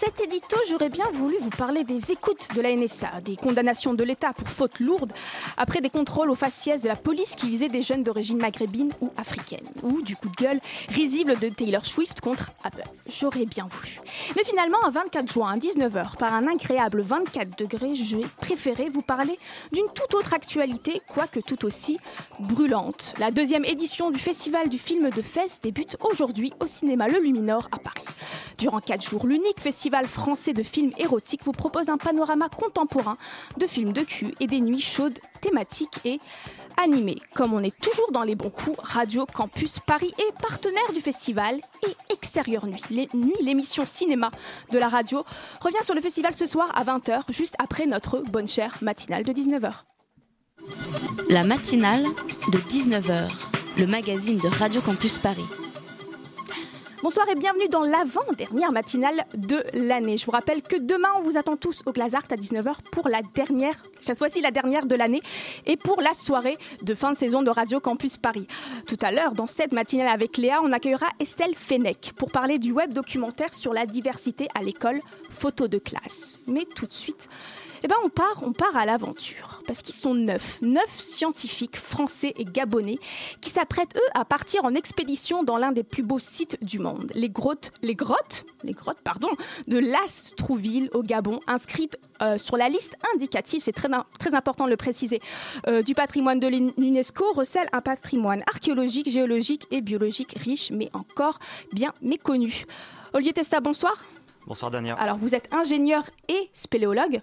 Cet édito, j'aurais bien voulu vous parler des écoutes de la NSA, des condamnations de l'État pour fautes lourdes, après des contrôles aux faciès de la police qui visaient des jeunes d'origine maghrébine ou africaine, ou du coup de gueule risible de Taylor Swift contre Apple. J'aurais bien voulu. Mais finalement, un 24 juin à 19h, par un agréable 24 degrés, j'ai préféré vous parler d'une toute autre actualité, quoique tout aussi brûlante. La deuxième édition du Festival du film de Fès débute aujourd'hui au cinéma Le Luminor à Paris. Durant 4 jours, l'unique festival français de films érotiques vous propose un panorama contemporain de films de cul et des nuits chaudes thématiques et animées. Comme on est toujours dans les bons coups, Radio Campus Paris est partenaire du festival et Extérieur Nuit, l'émission cinéma de la radio, revient sur le festival ce soir à 20h, juste après notre bonne chère matinale de 19h. La matinale de 19h, le magazine de Radio Campus Paris. Bonsoir et bienvenue dans l'avant-dernière matinale de l'année. Je vous rappelle que demain, on vous attend tous au Glazart à 19h pour la dernière, cette fois-ci la dernière de l'année, et pour la soirée de fin de saison de Radio Campus Paris. Tout à l'heure, dans cette matinale avec Léa, on accueillera Estelle Fennec pour parler du web documentaire sur la diversité à l'école, photo de classe. Mais tout de suite, eh ben on part, on part à l'aventure. Parce qu'ils sont neuf, neuf scientifiques français et gabonais qui s'apprêtent, eux, à partir en expédition dans l'un des plus beaux sites du monde. Les grottes, les grottes, les grottes, pardon, de Las Trouville au Gabon, inscrites euh, sur la liste indicative, c'est très, très important de le préciser, euh, du patrimoine de l'UNESCO, recèlent un patrimoine archéologique, géologique et biologique riche, mais encore bien méconnu. Olivier Testa, bonsoir. Bonsoir Dania, Alors, vous êtes ingénieur et spéléologue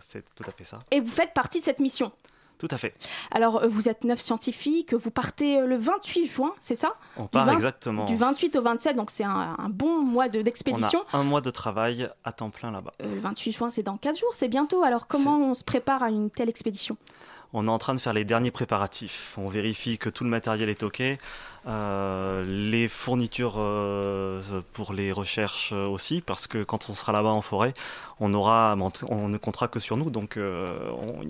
c'est tout à fait ça. et vous faites partie de cette mission. Tout à fait. Alors, euh, vous êtes neuf scientifiques, vous partez euh, le 28 juin, c'est ça? On part 20 exactement. Du 28 au 27, donc c'est un, un bon mois de- On d'expédition. un mois de travail à temps plein là-bas. Euh, Le 28 juin, c'est dans 4 jours, c'est bientôt. Alors, comment on se prépare à une telle expédition? On est en train de faire les derniers préparatifs. On vérifie que tout le matériel est OK. euh, les fournitures euh, pour les recherches euh, aussi, parce que quand on sera là-bas en forêt, on ne comptera que sur nous. Donc, on-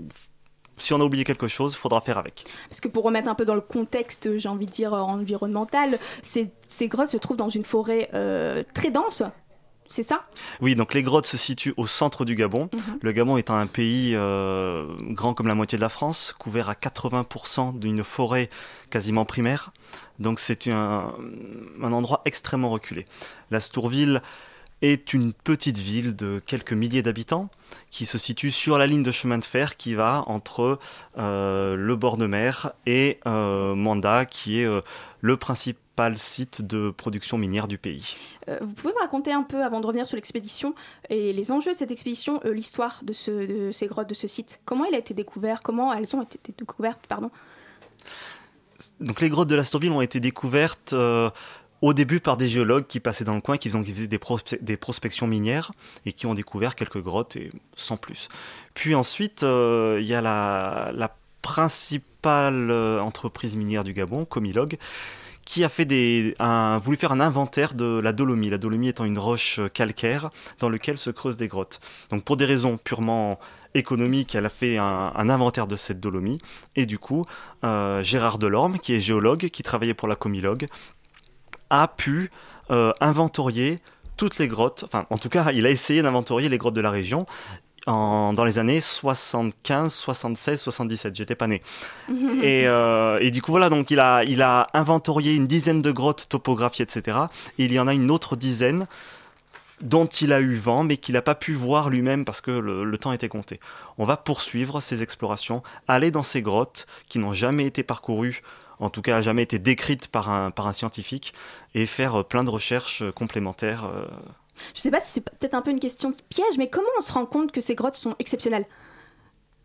si on a oublié quelque chose, il faudra faire avec. Parce que pour remettre un peu dans le contexte, j'ai envie de dire, environnemental, ces, grottes se trouvent dans une forêt très dense, c'est ça? Oui, donc les grottes se situent au centre du Gabon. Mhm. Le Gabon étant un pays euh, grand comme la moitié de la France, couvert à 80% d'une forêt quasiment primaire. Donc c'est un, un endroit extrêmement reculé. La Stourville est une petite ville de quelques milliers d'habitants qui se situe sur la ligne de chemin de fer qui va entre euh, le bord de mer et euh, Manda, qui est le principal site de production minière du pays. Euh, Vous pouvez me raconter un peu, avant de revenir sur l'expédition, et les enjeux de cette expédition, euh, l'histoire de, ce, de ces grottes, de ce site Comment il a été découvert Comment elles ont été découvertes pardon? Donc les grottes de la Stourville ont été découvertes euh, au début par des géologues qui passaient dans le coin, qui faisaient, qui faisaient des, prospe- des prospections minières et qui ont découvert quelques grottes et sans plus. Puis ensuite, euh, il y a la, la principale entreprise minière du Gabon, Comilog, qui a fait des, un, voulu faire un inventaire de la dolomie, la dolomie étant une roche calcaire dans laquelle se creusent des grottes. Donc pour des raisons purement économiques, elle a fait un, inventaire de cette dolomie, et du coup, euh, Gérard Delorme, qui est géologue, qui travaillait pour la Comilog, a pu euh, inventorier toutes les grottes, enfin en tout cas il a essayé d'inventorier les grottes de la région en- dans les années 75, 76, 77, j'étais pas né. et, euh, et du coup voilà, donc il a, il a inventorié une dizaine de grottes topographiées, etc. Et il y en a une autre dizaine dont il a eu vent, mais qu'il n'a pas pu voir lui-même parce que le, le temps était compté. On va poursuivre ces explorations, aller dans ces grottes qui n'ont jamais été parcourues, en tout cas jamais été décrites par un, par un scientifique, et faire euh, plein de recherches euh, complémentaires. euh. Je sais pas si c'est peut-être un peu une question de piège, mais comment on se rend compte que ces grottes sont exceptionnelles?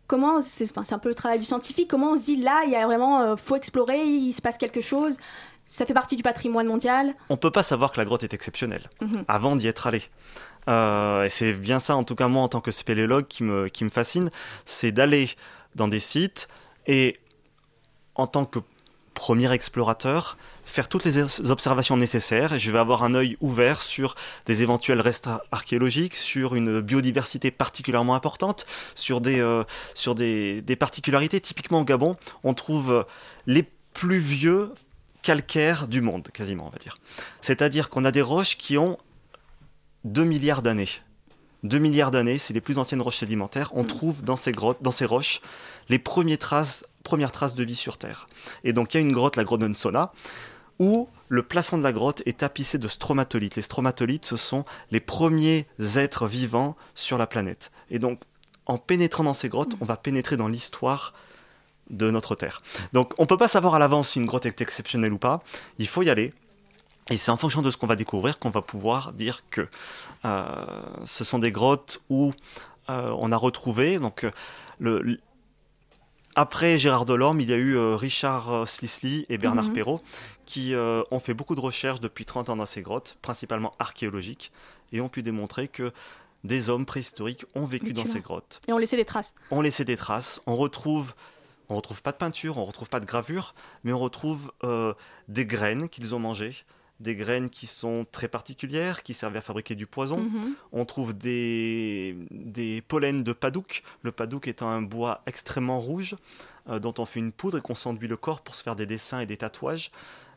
Comment, c'est un peu le travail du scientifique, comment on se dit là, il y a vraiment, euh, faut explorer, il se passe quelque chose, ça fait partie du patrimoine mondial? On peut pas savoir que la grotte est exceptionnelle Mhm. avant d'y être allé. Euh, et c'est bien ça, en tout cas moi en tant que spéléologue, qui me, qui me fascine, c'est d'aller dans des sites et en tant que premier explorateur, faire toutes les observations nécessaires. Je vais avoir un œil ouvert sur des éventuels restes ar- archéologiques, sur une biodiversité particulièrement importante, sur des, euh, sur des, des particularités. Typiquement au Gabon, on trouve les plus vieux calcaires du monde, quasiment, on va dire. C'est-à-dire qu'on a des roches qui ont 2 milliards d'années. 2 milliards d'années, c'est les plus anciennes roches sédimentaires. On trouve dans ces grottes, dans ces roches, les premières traces, premières traces de vie sur Terre. Et donc il y a une grotte, la Nsona, où le plafond de la grotte est tapissé de stromatolites. Les stromatolites, ce sont les premiers êtres vivants sur la planète. Et donc, en pénétrant dans ces grottes, on va pénétrer dans l'histoire de notre Terre. Donc, on ne peut pas savoir à l'avance si une grotte est exceptionnelle ou pas. Il faut y aller. Et c'est en fonction de ce qu'on va découvrir qu'on va pouvoir dire que euh, ce sont des grottes où euh, on a retrouvé. Donc, euh, après Gérard Delorme, il y a eu euh, Richard euh, Slisly et Bernard Mhm. Perrault qui euh, ont fait beaucoup de recherches depuis 30 ans dans ces grottes, principalement archéologiques, et ont pu démontrer que des hommes préhistoriques ont vécu dans ces grottes Et on laissait des traces. on laissait des traces. On retrouve, on retrouve pas de peinture, on retrouve pas de gravure, mais on retrouve euh, des graines qu'ils ont mangées, des graines qui sont très particulières, qui servaient à fabriquer du poison. Mhm. On trouve des, des pollens de padouk, le padouk étant un bois extrêmement rouge euh, dont on fait une poudre et qu'on s'enduit le corps pour se faire des dessins et des tatouages.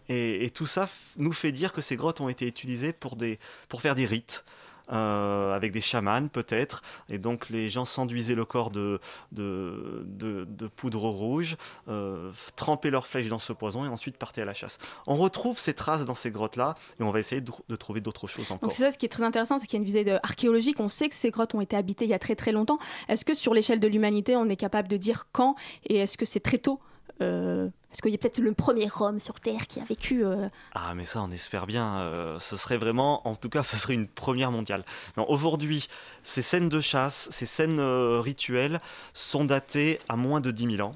Et, et tout ça nous fait dire que ces grottes ont été utilisées pour, des, pour faire des rites. Euh, avec des chamans peut-être, et donc les gens s'enduisaient le corps de, de, poudre rouge, euh, trempaient leurs flèches dans ce poison et ensuite partaient à la chasse. On retrouve ces traces dans ces grottes-là et on va essayer de, trouver d'autres choses encore. Donc c'est ça ce qui est très intéressant, c'est qu'il y a une visée archéologique. On sait que ces grottes ont été habitées il y a très très longtemps. Est-ce que sur l'échelle de l'humanité, on est capable de dire quand et est-ce que c'est très tôt euh, Est-ce qu'il y a peut-être le premier homme sur Terre qui a vécu euh, Ah, mais ça, on espère bien. euh, ce serait vraiment, en tout cas, ce serait une première mondiale. Non, aujourd'hui, ces scènes de chasse, ces scènes euh, rituelles sont datées à moins de 10 000 ans.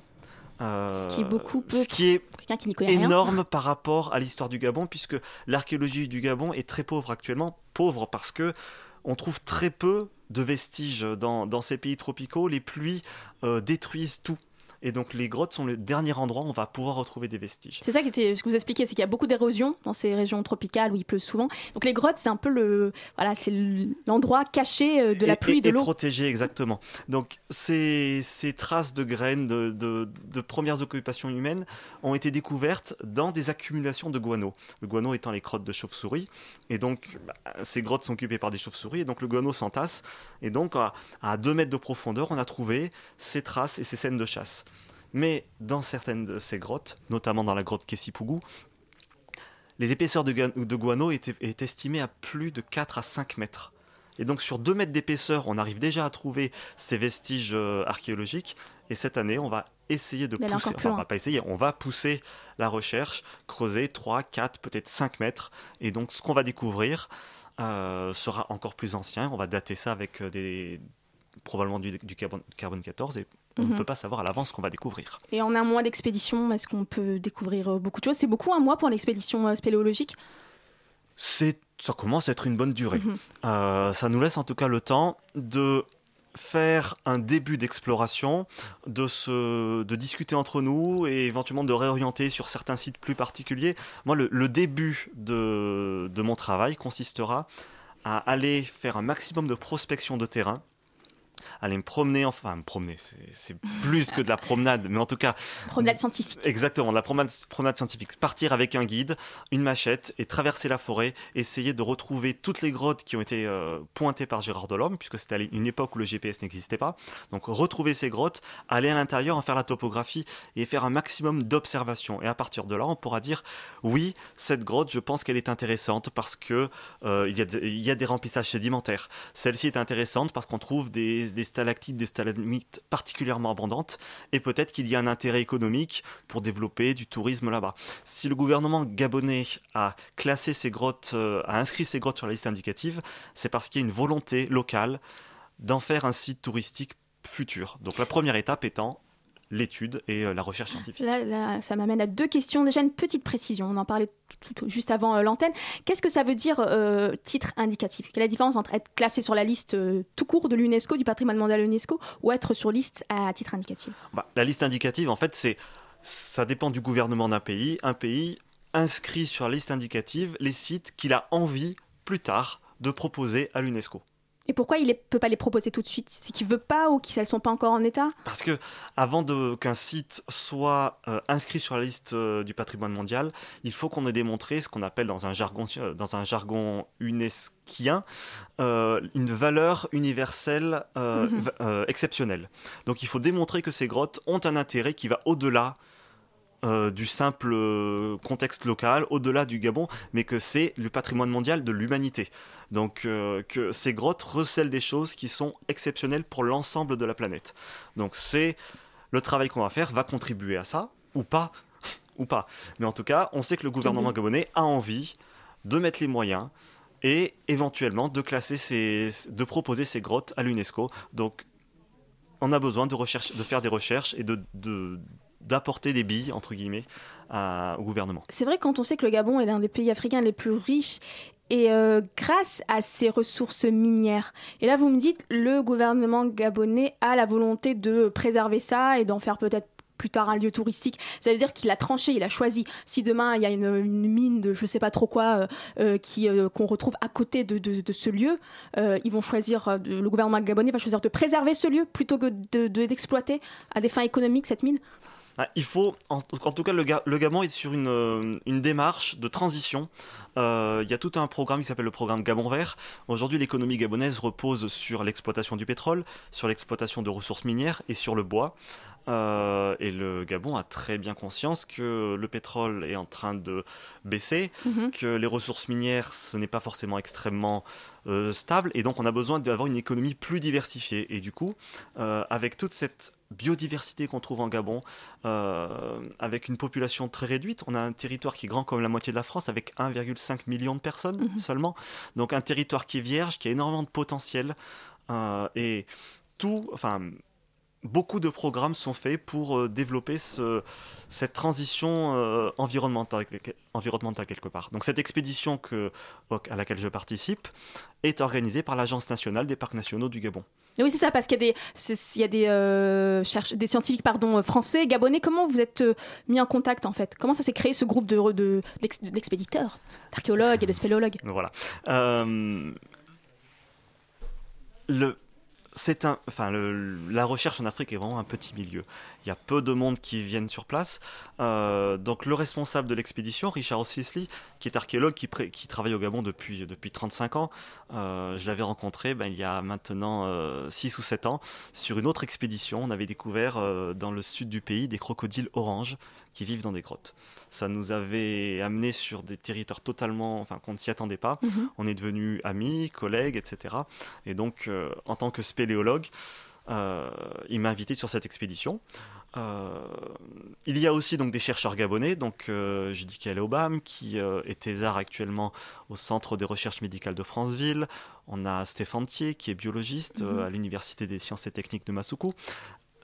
Ce qui est beaucoup peu Ce qui est qui rien énorme par rapport à l'histoire du Gabon, puisque l'archéologie du Gabon est très pauvre actuellement. Pauvre parce que on trouve très peu de vestiges dans, dans ces pays tropicaux. Les pluies détruisent tout. Et donc les grottes sont le dernier endroit où on va pouvoir retrouver des vestiges. C'est ça qui était, ce que vous expliquez, c'est qu'il y a beaucoup d'érosion dans ces régions tropicales où il pleut souvent. Donc les grottes, c'est un peu le, voilà, c'est l'endroit caché euh, de la Et- pluie, et, de l'eau. protégé, exactement. Donc, ces, ces traces de graines de, de- de premières occupations humaines ont été découvertes dans des accumulations de guano. Le guano étant les crottes de chauve-souris. Et donc, bah, ces grottes sont occupées par des chauves-souris. Et donc, le guano s'entasse. Et donc, à, à 2 mètres de profondeur, on a trouvé ces traces et ces scènes de chasse. Mais dans certaines de ces grottes, notamment dans la grotte Kessipougou, les épaisseurs de, guano étaient, est estimées à plus de 4 à 5 mètres. Et donc sur 2 mètres d'épaisseur, on arrive déjà à trouver ces vestiges euh, archéologiques. Et cette année, on va essayer de pousser, enfin on va pas essayer, on va pousser la recherche, creuser 3, 4, peut-être 5 mètres. Et donc ce qu'on va découvrir euh, sera encore plus ancien. On va dater ça avec euh, des probablement du, du carbone, carbone 14 et on Mhm. ne peut pas savoir à l'avance ce qu'on va découvrir. Et en un mois d'expédition, est-ce qu'on peut découvrir euh, beaucoup de choses? C'est beaucoup un mois pour l'expédition euh, spéléologique? C'est ça commence à être une bonne durée. Mhm. Euh, ça nous laisse en tout cas le temps de faire un début d'exploration, de, se, de discuter entre nous et éventuellement de réorienter sur certains sites plus particuliers. Moi, le, le début de, de mon travail consistera à aller faire un maximum de prospection de terrain, aller me promener, enfin me promener, c'est- plus que de la promenade, mais en tout cas Promenade scientifique. Exactement, la promenade, promenade scientifique. Partir avec un guide, une machette et traverser la forêt, essayer de retrouver toutes les grottes qui ont été euh, pointées par Gérard Delorme, puisque c'était une époque où le GPS n'existait pas. Donc retrouver ces grottes, aller à l'intérieur, en faire la topographie et faire un maximum d'observations. Et à partir de là, on pourra dire oui, cette grotte, je pense qu'elle est intéressante parce que euh, il, y a des, il y a des remplissages sédimentaires. Celle-ci est intéressante parce qu'on trouve des, des stalactites, des stalagmites particulièrement abondantes et peut-être qu'il y a un intérêt économique pour développer du tourisme là-bas. Si le gouvernement gabonais a classé ces grottes, euh, a inscrit ces grottes sur la liste indicative, c'est parce qu'il y a une volonté locale d'en faire un site touristique futures. Donc la première étape étant l'étude et euh, la recherche scientifique. Là, là, ça m'amène à deux questions. Déjà, une petite précision. On en parlait tout- tout- juste avant euh, l'antenne. Qu'est-ce que ça veut dire euh, titre indicatif? Quelle est la différence entre être classé sur la liste euh, tout court de l'UNESCO, du patrimoine mondial de l'UNESCO, ou être sur liste à titre indicatif? Bah, la liste indicative, en fait, c'est ça dépend du gouvernement d'un pays. Un pays inscrit sur la liste indicative les sites qu'il a envie plus tard de proposer à l'UNESCO. Et pourquoi il ne peut pas les proposer tout de suite? C'est qu'il veut pas ou qu'elles ne sont pas encore en état? Parce que avant qu'un site soit euh, inscrit sur la liste euh, du patrimoine mondial, il faut qu'on ait démontré ce qu'on appelle dans un jargon, euh, dans un jargon unesquien euh, une valeur universelle euh, exceptionnelle. Donc il faut démontrer que ces grottes ont un intérêt qui va au-delà euh, du simple euh, contexte local, au-delà du Gabon, mais que c'est le patrimoine mondial de l'humanité. Donc euh, que ces grottes recèlent des choses qui sont exceptionnelles pour l'ensemble de la planète. Donc c'est le travail qu'on va faire va contribuer à ça ou pas ou pas. Mais en tout cas, on sait que le gouvernement gabonais a envie de mettre les moyens et éventuellement de classer ces, de proposer ces grottes à l'UNESCO. Donc on a besoin de recherche, de faire des recherches et de, de- d'apporter des billes entre guillemets au gouvernement. C'est vrai quand on sait que le Gabon est l'un des pays africains les plus riches et euh, grâce à ses ressources minières. Et là, vous me dites, le gouvernement gabonais a la volonté de préserver ça et d'en faire peut-être plus tard un lieu touristique. Ça veut dire qu'il a tranché, il a choisi. Si demain il y a une, mine de je sais pas trop quoi euh, euh, qui qu'on retrouve à côté de, de- ce lieu, ils vont choisir, le gouvernement gabonais va choisir de préserver ce lieu plutôt que de- de- d'exploiter à des fins économiques cette mine. Ah, Il faut, en, en tout cas, le, Ga- le Gabon est sur une, euh, une démarche de transition. Euh, Il y a tout un programme qui s'appelle le programme Gabon Vert. Aujourd'hui, l'économie gabonaise repose sur l'exploitation du pétrole, sur l'exploitation de ressources minières et sur le bois. Euh, et le Gabon a très bien conscience que le pétrole est en train de baisser, Mhm. que les ressources minières, ce n'est pas forcément extrêmement euh, stable, et donc on a besoin d'avoir une économie plus diversifiée. Et du coup, euh, avec toute cette biodiversité qu'on trouve en Gabon, euh, avec une population très réduite, on a un territoire qui est grand comme la moitié de la France, avec 1,5 million de personnes Mhm. seulement. Donc un territoire qui est vierge, qui a énormément de potentiel, euh, et tout, enfin, beaucoup de programmes sont faits pour euh, développer ce- cette transition euh, environnementale, environnementale quelque part. Donc cette expédition que, à laquelle je participe est organisée par l'Agence nationale des parcs nationaux du Gabon. Oui, c'est ça, parce qu'il y a des, il euh, des scientifiques pardon, euh, français, gabonais. Comment vous êtes euh, mis en contact en fait? Comment ça s'est créé ce groupe de, de, d'ex- d'expéditeurs, d'archéologues et de spéléologues Voilà. Le, c'est un, enfin, la recherche en Afrique est vraiment un petit milieu. Il y a peu de monde qui viennent sur place. Euh, donc le responsable de l'expédition, Richard O'Sisley, qui est archéologue, qui, qui travaille au Gabon depuis, depuis 35 ans, euh, je l'avais rencontré ben, il y a maintenant 6 ou 7 ans sur une autre expédition. On avait découvert euh, dans le sud du pays des crocodiles oranges qui vivent dans des grottes. Ça nous avait amené sur des territoires totalement, enfin qu'on ne s'y attendait pas. Mhm. On est devenus amis, collègues, etc. Et donc, euh, en tant que spéléologue, euh, il m'a invité sur cette expédition. Euh, il y a aussi donc des chercheurs gabonais, donc euh, Judicael Obam qui euh, est thésard actuellement au Centre de recherche médicale de Franceville. On a Stéphane Thier qui est biologiste Mhm. à l'Université des sciences et techniques de Masuku.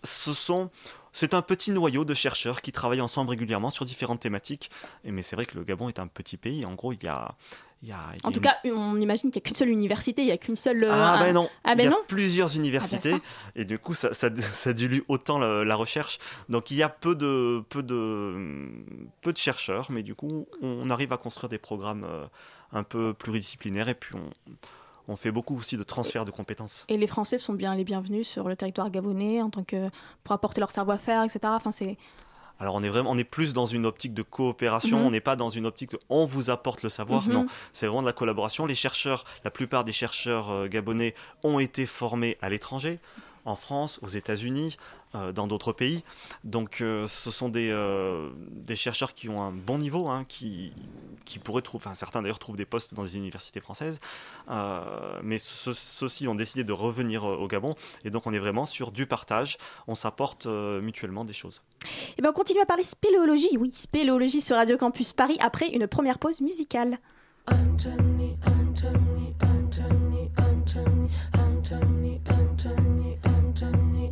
Ce sont, c'est un petit noyau de chercheurs qui travaillent ensemble régulièrement sur différentes thématiques. Et, mais c'est vrai que le Gabon est un petit pays. En gros, il y a, il y a- il y a En tout une- cas, on imagine qu'il n'y a qu'une seule université, il n'y a qu'une seule. euh, ah ben non, Ah ben il y a non. plusieurs universités ça. et du coup ça, ça, ça dilue autant la, la recherche. Donc il y a peu de, peu, de, peu de chercheurs, mais du coup on arrive à construire des programmes euh, un peu pluridisciplinaires et puis on, on fait beaucoup aussi de transfert de compétences. Et les Français sont bien les bienvenus sur le territoire gabonais en tant que pour apporter leur savoir-faire, etc. Enfin, c'est Alors on est vraiment, on est plus dans une optique de coopération, Mhm. on n'est pas dans une optique de on vous apporte le savoir, Mhm. non, c'est vraiment de la collaboration. Les chercheurs, la plupart des chercheurs euh, gabonais ont été formés à l'étranger, en France, aux États-Unis, dans d'autres pays. Donc euh, ce sont des, euh, des chercheurs qui ont un bon niveau, hein, qui, qui pourraient trouver, enfin certains d'ailleurs trouvent des postes dans des universités françaises, Euh, mais ce- ceux-ci ont décidé de revenir euh, au Gabon, et donc on est vraiment sur du partage, on s'apporte euh, mutuellement des choses. Et ben on continue à parler spéléologie, oui, spéléologie sur Radio Campus Paris après une première pause musicale. Anthony, Anthony, Anthony, Anthony, Anthony, Anthony, Anthony,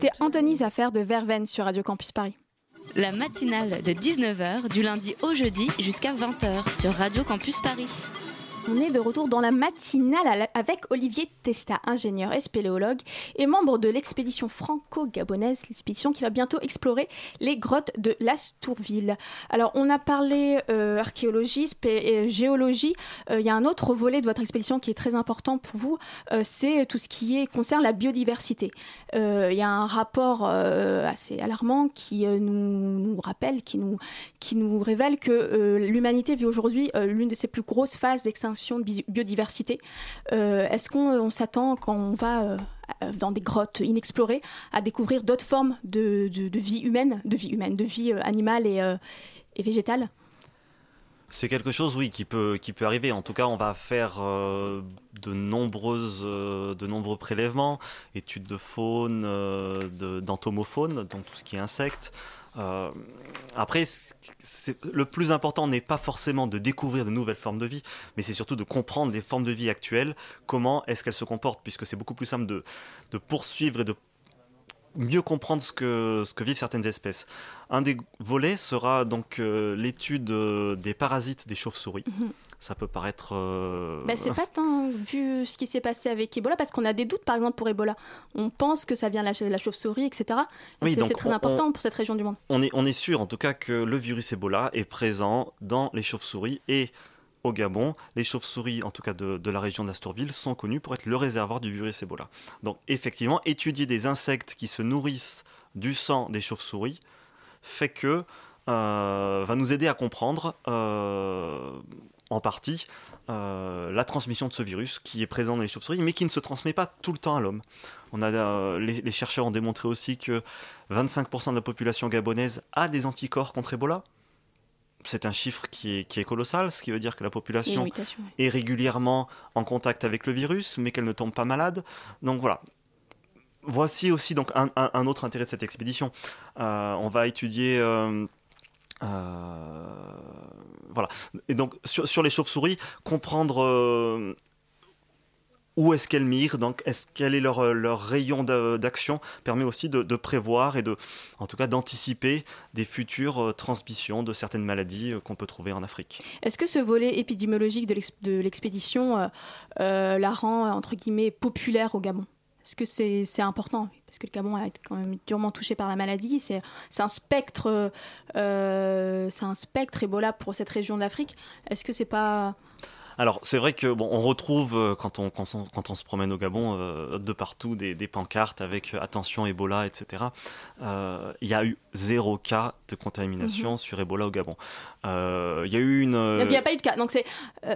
C'était Anthony's Affaire de Verveine sur Radio Campus Paris. La matinale de 19h du lundi au jeudi jusqu'à 20h sur Radio Campus Paris. On est de retour dans la matinale avec Olivier Testa, ingénieur et et membre de l'expédition franco-gabonaise, l'expédition qui va bientôt explorer les grottes de Lastourville. Alors, on a parlé euh, archéologie et géologie. Euh, il y a un autre volet de votre expédition qui est très important pour vous, euh, c'est tout ce qui concerne la biodiversité. Il y a un rapport assez alarmant qui nous, rappelle, qui nous révèle que l'humanité vit aujourd'hui l'une de ses plus grosses phases d'extinction de biodiversité. Euh, est-ce qu'on s'attend quand on va euh, dans des grottes inexplorées à découvrir d'autres formes de, vie humaine, de vie humaine, de vie euh, animale et, végétale? C'est quelque chose, oui, qui peut, qui peut arriver. En tout cas, on va faire de, nombreuses, de nombreux prélèvements, études de faune, d'entomofaune, donc tout ce qui est insectes, euh, après, le plus important n'est pas forcément de découvrir de nouvelles formes de vie, mais c'est surtout de comprendre les formes de vie actuelles, comment est-ce qu'elles se comportent, puisque c'est beaucoup plus simple de, poursuivre et de mieux comprendre ce que, ce que vivent certaines espèces. Un des volets sera donc euh, l'étude euh, des parasites des chauves-souris. Mhm. Ça peut paraître. euh, Bah, c'est pas tant vu ce qui s'est passé avec Ebola, parce qu'on a des doutes, par exemple, pour Ebola. On pense que ça vient de la, la chauve-souris, etc. Et Oui, c'est très on- important pour cette région du monde. on, est, on est sûr en tout cas que le virus Ebola est présent dans les chauves-souris et au Gabon, les chauves-souris, en tout cas de, de la région d'Astorville, sont connues pour être le réservoir du virus Ebola. Donc effectivement, étudier des insectes qui se nourrissent du sang des chauves-souris fait que euh, va nous aider à comprendre euh, en partie euh, la transmission de ce virus qui est présent dans les chauves-souris, mais qui ne se transmet pas tout le temps à l'homme. On a, euh, les, les chercheurs ont démontré aussi que 25% de la population gabonaise a des anticorps contre Ebola. C'est un chiffre qui est, qui est colossal, ce qui veut dire que la population est régulièrement en contact avec le virus, mais qu'elle ne tombe pas malade. Donc voilà. Voici aussi donc un, un- un autre intérêt de cette expédition. Euh, on va étudier. euh, voilà. Et donc sur, les chauves-souris, comprendre euh, où est-ce qu'elles migrent, donc est-ce quel est leur, euh, rayon d'action, permet aussi de, prévoir et de, en tout cas, d'anticiper des futures euh, transmissions de certaines maladies euh, qu'on peut trouver en Afrique. Est-ce que ce volet épidémiologique de l'ex- de l'expédition euh, euh, la rend, euh, entre guillemets, populaire au Gabon? Est-ce que c'est important Parce que le Gabon a été quand même durement touché par la maladie. C'est un spectre, euh, c'est un Ebola pour cette région de l'Afrique. Est-ce que c'est pas Alors, c'est vrai que bon, on retrouve euh, quand on, quand on, quand on se promène au Gabon euh, de partout des, des pancartes avec euh, attention Ebola, etc. Euh, Il y a eu zéro cas de contamination sur Ebola au Gabon. Euh, Il y a eu une. Donc il n'y a pas eu de cas. Donc c'est,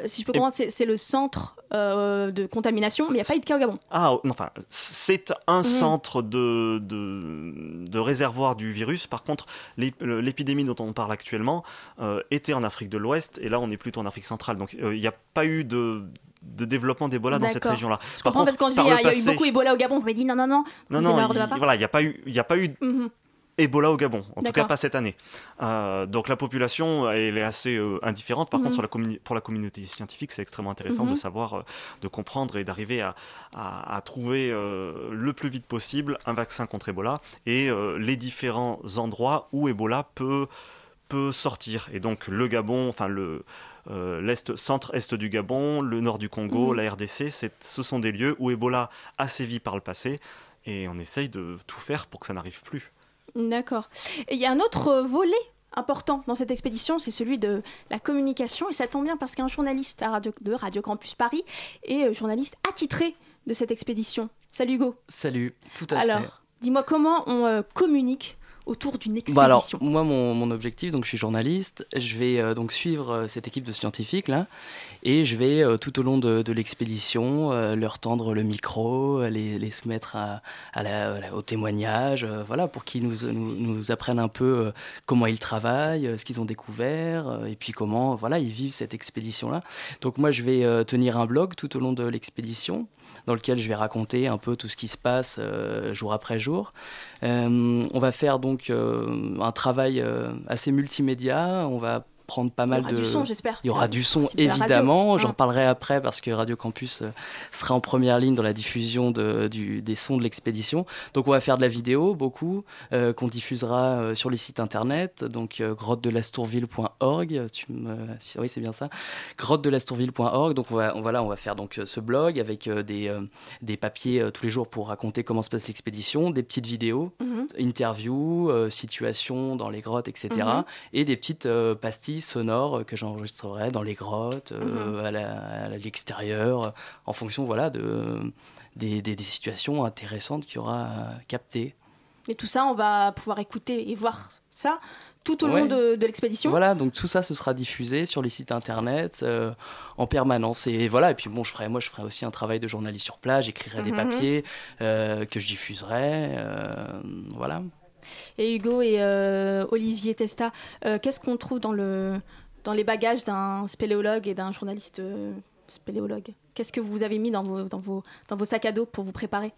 si je peux comprendre, c'est c'est le centre de contamination, mais il n'y a pas eu de cas au Gabon. Ah, non, enfin, c'est un Mhm. centre de, de, de réservoir du virus. Par contre, l'ép- l'épidémie dont on parle actuellement était en Afrique de l'Ouest, et là, on est plutôt en Afrique centrale. Donc, il a pas eu de, de développement d'Ebola dans cette région-là. Je Par comprends contre, parce que quand par il y a- y eu beaucoup Ebola au Gabon, on m'a dit non, non, non. Non, non, de il- part. voilà, il n'y a pas eu, il y a pas eu Mhm. Ebola au Gabon, en tout cas pas cette année. Euh, donc la population, elle est assez euh, indifférente. Par Mhm. contre, sur la pour la communauté scientifique, c'est extrêmement intéressant Mhm. de savoir, euh, de comprendre et d'arriver à, à- à trouver euh, le plus vite possible un vaccin contre Ebola et euh, les différents endroits où Ebola peut peut sortir. Et donc le Gabon, enfin le l'est, centre-est du Gabon, le nord du Congo, Mhm. la RDC, c'est- ce sont des lieux où Ebola a sévi par le passé et on essaye de tout faire pour que ça n'arrive plus. D'accord. Et il y a un autre euh, volet important dans cette expédition, c'est celui de la communication. Et ça tombe bien parce qu'un journaliste à Radio, de Radio Campus Paris est euh, journaliste attitré de cette expédition. Salut Hugo. Salut, tout à Alors, fait. dis-moi comment on euh, communique autour d'une expédition. Bah alors, moi, mon, mon objectif, donc je suis journaliste, je vais euh, donc suivre euh, cette équipe de scientifiques là, et je vais euh, tout au long de, de l'expédition leur tendre le micro, les, les soumettre à, à la- à la- au témoignage, voilà, pour qu'ils nous, nous, nous apprennent un peu comment ils travaillent, ce qu'ils ont découvert, et puis comment, voilà, ils vivent cette expédition là. Donc moi, je vais tenir un blog tout au long de l'expédition dans lequel je vais raconter un peu tout ce qui se passe euh, jour après jour. Euh, on va faire donc euh, un travail assez multimédia. On va prendre pas il y mal aura de. du son, j'espère. Il y aura du son de évidemment, j'en Hein. parlerai après parce que Radio Campus euh, sera en première ligne dans la diffusion de- du- des sons de l'expédition. Donc on va faire de la vidéo beaucoup euh, qu'on diffusera euh, sur les sites internet, donc euh, grotte-de-lastourville.org, tu me... oui c'est bien ça, grotte-de-lastourville.org. Donc on va, on, voilà, on va faire donc ce blog avec des, des papiers tous les jours pour raconter comment se passe l'expédition, des petites vidéos Mhm. interviews, euh, situations dans les grottes, etc. Mhm. Et des petites euh, sonores que j'enregistrerai dans les grottes, euh, Mhm. à l'extérieur, en fonction voilà, de, des, des- des situations intéressantes qu'il y aura à capter. Et tout ça, on va pouvoir écouter et voir ça tout au Ouais. long de, de l'expédition. Voilà, donc tout ça, ce sera diffusé sur les sites internet euh, en permanence. Et voilà, et puis bon, je ferai, moi, je ferai aussi un travail de journaliste sur place, j'écrirai des Mhm. papiers euh, que je diffuserai. euh, voilà. Et Hugo et euh, Olivier Testa, euh, qu'est-ce qu'on trouve dans, le, dans les bagages d'un spéléologue et d'un journaliste euh, spéléologue? Qu'est-ce que vous avez mis dans vos, dans, vos, dans vos sacs à dos pour vous préparer?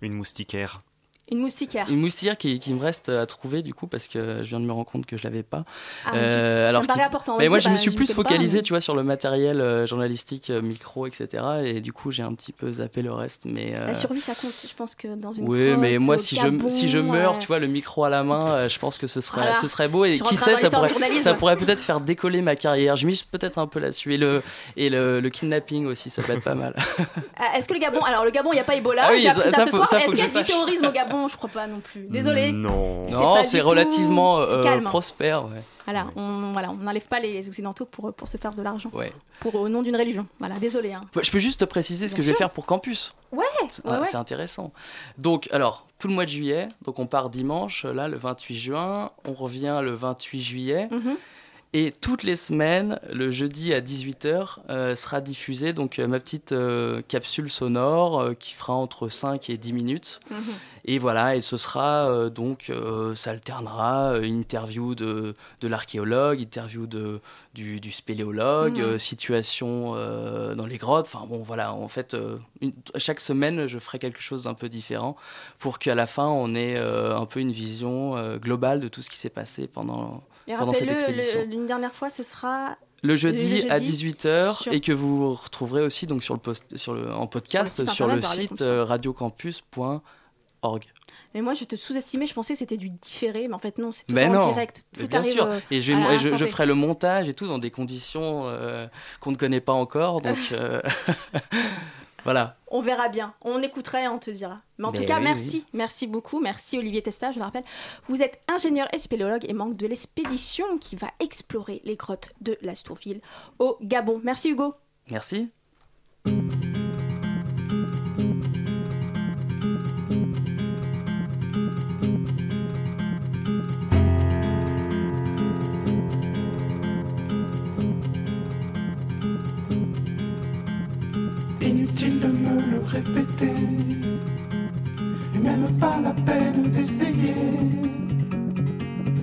Une moustiquaire. Une moustiquaire. Une moustiquaire qui, qui, me reste à trouver du coup parce que je viens de me rendre compte que je l'avais pas. Ah, euh, alors ça me paraît important. Mais moi je me suis plus focalisé mais... tu vois sur le matériel euh, journalistique, euh, micro, etc. Et du coup j'ai un petit peu zappé le reste. Mais la survie ça compte. Je pense que dans une. Oui, mais moi si je si je meurs, tu vois le micro à la main, je pense que ce serait voilà. ce serait beau et qui sait ça pourrait ça pourrait peut-être faire décoller ma carrière. Je mise peut-être un peu là-dessus et le et le, le, kidnapping aussi ça peut être pas mal. Est-ce que le Gabon alors le Gabon il n'y a pas Ebola. Ah oui, ça, ça, ce soir. Est-ce qu'il y a du terrorisme au Gabon Je crois pas non plus. Désolé. Non. Non, c'est relativement euh, prospère. Ouais. Voilà, on voilà, on n'enlève pas les occidentaux pour pour se faire de l'argent. Ouais. Pour au nom d'une religion. Voilà, désolé. Hein. Je peux juste te préciser ce Bien que je vais faire pour campus. Ouais. Ah, ouais, ouais. C'est intéressant. Donc, alors, tout le mois de juillet, donc on part dimanche, là, le 28 juin, on revient le 28 juillet. Mhm. Et toutes les semaines, le jeudi à 18h, euh, sera diffusée donc, euh, ma petite euh, capsule sonore qui fera entre 5 et 10 minutes. Mhm. Et voilà, et ce sera donc, ça alternera interview de, de l'archéologue, interview de, du, du spéléologue, Mhm. situation dans les grottes. Enfin bon, voilà, en fait, une- chaque semaine, je ferai quelque chose d'un peu différent pour qu'à la fin, on ait un peu une vision globale de tout ce qui s'est passé pendant Et rappelle-le, une dernière fois, ce sera le jeudi, Le à jeudi 18h sur- et que vous retrouverez aussi donc, sur le post, sur le, en podcast sur le site euh, radiocampus.org. Mais moi, je te sous-estimais, je pensais que c'était du différé, mais en fait, non, c'est tout en direct. Mais Tout bien sûr. euh, Et, je, vais- je, ferai le montage et tout dans des conditions euh, qu'on ne connaît pas encore. Donc voilà. On verra bien. On écoutera et on te dira. Mais en Mais tout cas, oui, merci. Merci beaucoup. Merci Olivier Testa, je le rappelle. Vous êtes ingénieur et spéléologue et membre de l'expédition qui va explorer les grottes de l'Astourville au Gabon. Merci Hugo. Merci. Répéter, et même pas la peine d'essayer.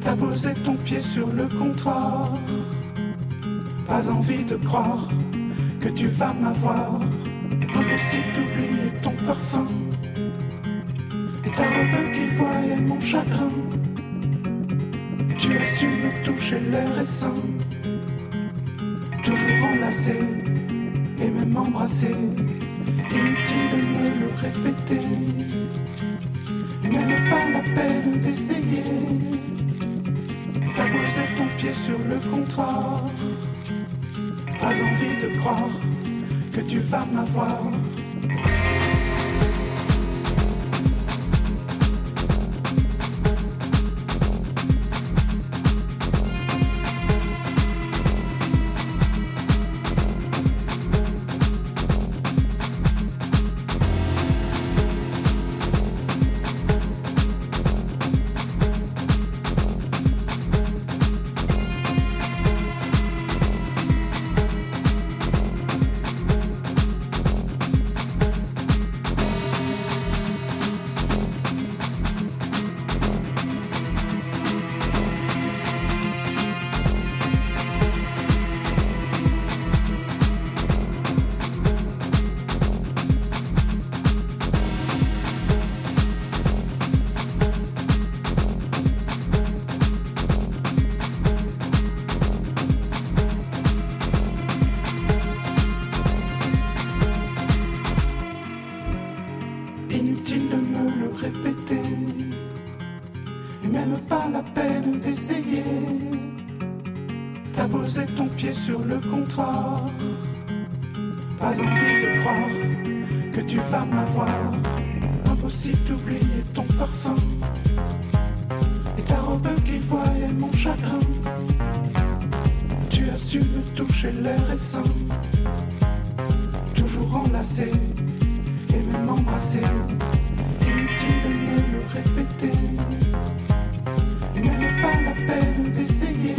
T'as ton pied sur le comptoir, pas envie de croire que tu vas m'avoir. Impossible d'oublier ton parfum, et ta robe qui voyait mon chagrin. Tu as su me toucher l'air et sain, toujours enlacé et même embrasser. Inutile de me le répéter, même pas la peine d'essayer. T'as ton pied sur le comptoir, pas envie de croire que tu vas m'avoir. Tu as su me toucher l'air et sain, toujours enlacé et même embrasser. Inutile de me le répéter, même pas la peine d'essayer.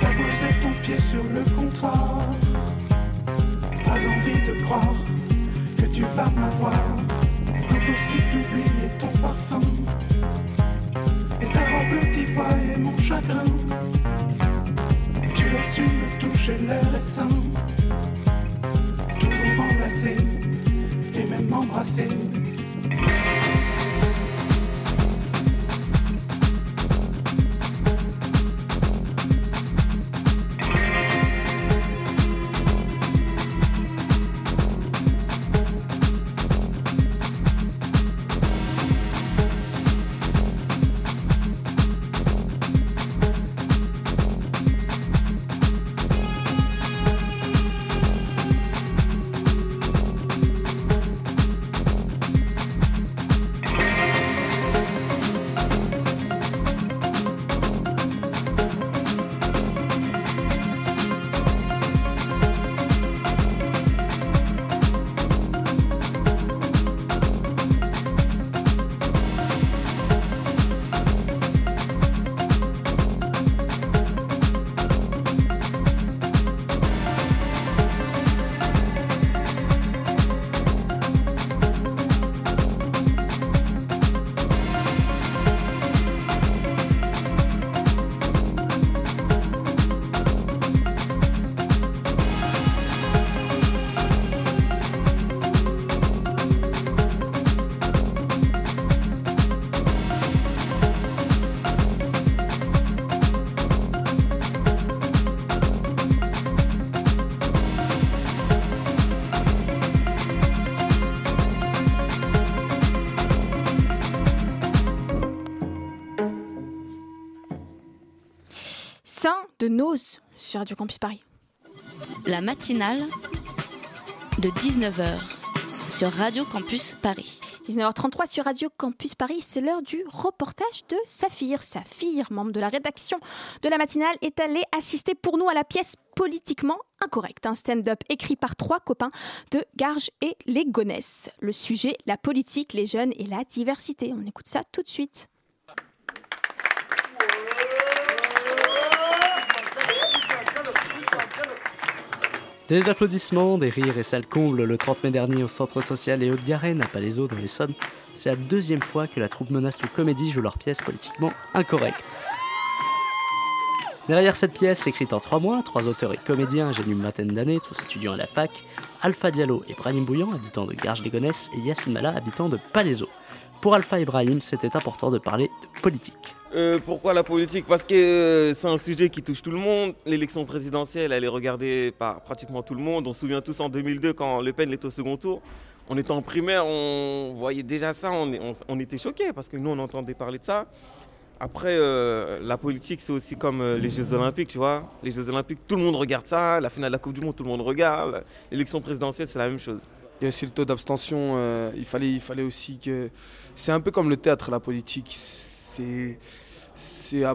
T'as posé ton pied sur le comptoir, pas envie de croire que tu vas m'avoir. Impossible d'oublier ton parfum, et robe qui voyait mon chagrin. Tu as su me toucher l'air et sain toujours enlacé et même embrassé. De Nose sur Radio Campus Paris. La matinale de 19h sur Radio Campus Paris. 19h33 sur Radio Campus Paris, c'est l'heure du reportage de Saphir. Saphir, membre de la rédaction de la matinale, est allé assister pour nous à la pièce Politiquement Incorrect, un stand-up écrit par trois copains de Garges et les Gonesse. Le sujet, la politique, les jeunes et la diversité. On écoute ça tout de suite. Des applaudissements, des rires et salles combles le 30 mai dernier au centre social et Haute-Garenne à Palaiso dans l'Essonne. C'est la deuxième fois que la troupe Menace ou Comédie joue leur pièce politiquement incorrecte. Derrière cette pièce, écrite en trois mois, trois auteurs et comédiens âgés d'une vingtaine d'années, tous étudiants à la fac, Alpha Diallo et Brahim Bouillant, habitants de Garges-les-Gonesse, et Yassine Mala, habitant de Palaiso. Pour Alpha et Brahim, c'était important de parler de politique. Euh, pourquoi la politique? Parce que euh, c'est un sujet qui touche tout le monde. L'élection présidentielle, elle est regardée par pratiquement tout le monde. On se souvient tous en 2002 quand Le Pen était au second tour. On était en primaire, on voyait déjà ça, on, était choqués parce que nous, on entendait parler de ça. Après, euh, la politique, c'est aussi comme les Jeux Olympiques, tu vois. Les Jeux Olympiques, tout le monde regarde ça. La finale de la Coupe du Monde, tout le monde regarde. L'élection présidentielle, c'est la même chose. Il y a aussi le taux d'abstention. il fallait aussi que. C'est un peu comme le théâtre, la politique. C'est. À,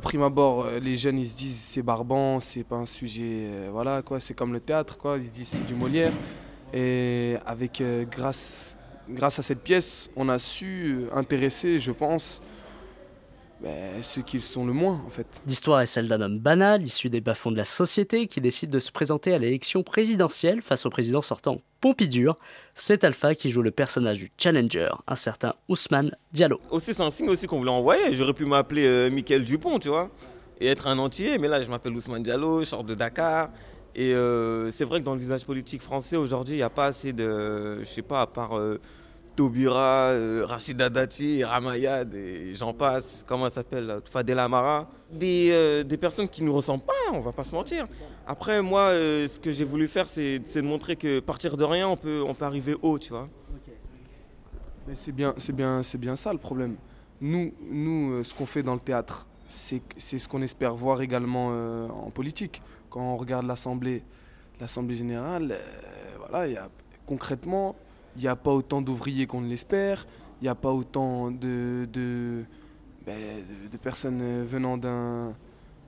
prime abord, euh, les jeunes ils se disent c'est barbant, c'est pas un sujet. euh, voilà quoi, c'est comme le théâtre quoi. Ils se disent c'est du Molière. Et avec euh, grâce, grâce à cette pièce, on a su intéresser, je pense, ben, ceux qui le sont le moins en fait. L'histoire est celle d'un homme banal, issu des bas-fonds de la société, qui décide de se présenter à l'élection présidentielle face au président sortant Pompidou. C'est Alpha qui joue le personnage du challenger, un certain Ousmane Diallo. Aussi, c'est un signe aussi qu'on voulait envoyer. J'aurais pu m'appeler euh, Mickaël Dupont, tu vois, et être un entier. Mais là, je m'appelle Ousmane Diallo, je sors de Dakar. Et euh, c'est vrai que dans le visage politique français, aujourd'hui, il n'y a pas assez de. Je sais pas, à part euh, Taubira, euh, Rachida Dati, Ramayad, et j'en passe, comment elle s'appelle là, Fadela Amara. Des, euh, des personnes qui ne nous ressemblent pas, on va pas se mentir. Après, moi, euh, ce que j'ai voulu faire, c'est de montrer que partir de rien, on peut, on peut arriver haut, tu vois. Mais c'est bien, c'est bien, c'est bien ça le problème. Nous, nous, euh, ce qu'on fait dans le théâtre, c'est, ce qu'on espère voir également en politique. Quand on regarde l'assemblée, l'assemblée générale, voilà, il y a, concrètement, il n'y a pas autant d'ouvriers qu'on ne l'espère. Il n'y a pas autant ben, de- personnes venant d'un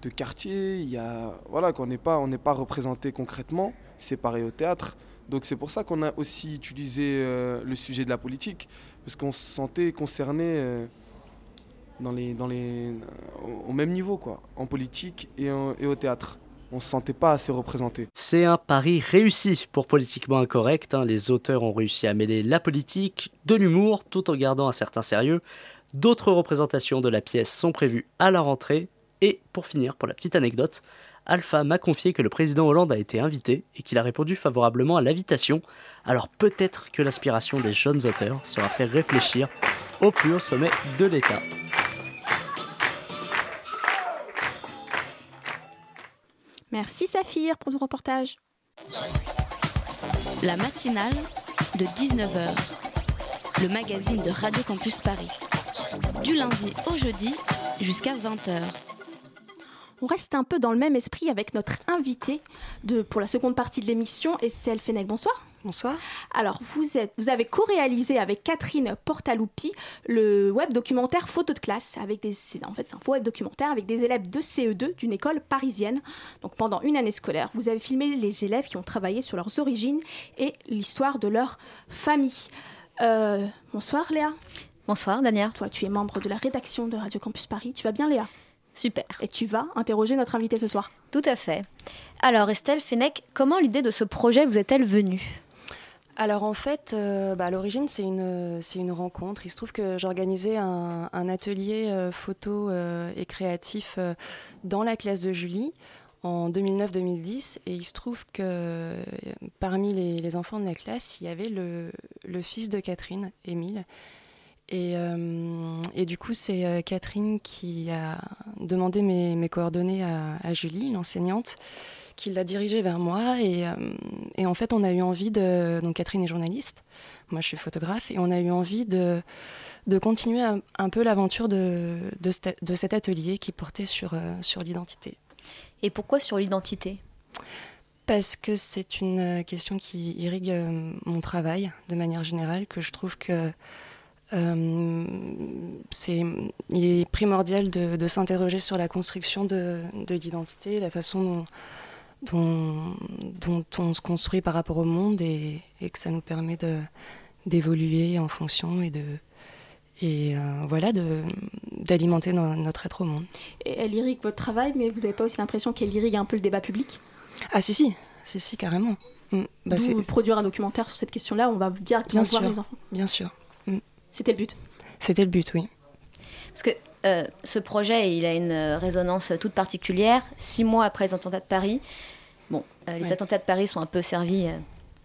de quartier. Il y a, voilà, qu'on n'est pas, on n'est pas représenté concrètement. C'est pareil au théâtre. Donc c'est pour ça qu'on a aussi utilisé euh, le sujet de la politique, parce qu'on se sentait concerné euh, dans les, dans les, au- même niveau, quoi, en politique et au théâtre. On se sentait pas assez représenté. C'est un pari réussi pour Politiquement Incorrect. hein. Les auteurs ont réussi à mêler la politique, de l'humour, tout en gardant un certain sérieux. D'autres représentations de la pièce sont prévues à la rentrée. Et pour finir, pour la petite anecdote, Alpha m'a confié que le président Hollande a été invité et qu'il a répondu favorablement à l'invitation. Alors peut-être que l'inspiration des jeunes auteurs sera fait réfléchir au plus haut sommet de l'État. Merci Saphir pour ton reportage. La matinale de 19h, le magazine de Radio Campus Paris. Du lundi au jeudi jusqu'à 20h. On reste un peu dans le même esprit avec notre invitée de, pour la seconde partie de l'émission, Estelle Fenech. Bonsoir. Bonsoir. Alors, vous, êtes, vous avez co-réalisé avec Catherine Portaluppi le web documentaire Photo de classe. Avec des, en fait, c'est un web documentaire avec des élèves de CE2 d'une école parisienne. Donc, pendant une année scolaire, vous avez filmé les élèves qui ont travaillé sur leurs origines et l'histoire de leur famille. Euh, bonsoir Léa. Bonsoir Dania. Toi, tu es membre de la rédaction de Radio Campus Paris. Tu vas bien Léa? Super. Et tu vas interroger notre invité ce soir. Tout à fait. Alors Estelle Fenech, comment l'idée de ce projet vous est-elle venue? Alors en fait, euh, bah, à l'origine, c'est une, c'est une rencontre. Il se trouve que j'organisais un, un atelier euh, photo euh, et créatif euh, dans la classe de Julie en 2009-2010. Et il se trouve que euh, parmi les, les enfants de la classe, il y avait le, le fils de Catherine, Émile. Et, euh, et du coup, c'est euh, Catherine qui a demandé mes, mes coordonnées à, à Julie, l'enseignante, qui l'a dirigée vers moi. Et, euh, et en fait, on a eu envie de. Donc, Catherine est journaliste, moi je suis photographe, et on a eu envie de, de continuer un, un peu l'aventure de, de, cet- de cet atelier qui portait sur, euh, sur l'identité. Et pourquoi sur l'identité? Parce que c'est une question qui irrigue mon travail de manière générale, que je trouve que euh, c'est, il est primordial de, de s'interroger sur la construction de, de l'identité, la façon dont, dont, dont, on se construit par rapport au monde et, et que ça nous permet d'évoluer en fonction et de et euh, voilà d'alimenter no- notre être au monde. Et elle irrigue votre travail, mais vous n'avez pas aussi l'impression qu'elle irrigue un peu le débat public? Ah si si, si si carrément. Mm. Bah, produire un documentaire sur cette question-là, on va directement Bien voir sûr. les enfants. bien sûr. C'était le but. C'était le but, oui. Parce que euh, ce projet, il a une euh, résonance toute particulière. Six mois après les attentats de Paris, bon, euh, les Ouais. attentats de Paris sont un peu servis euh,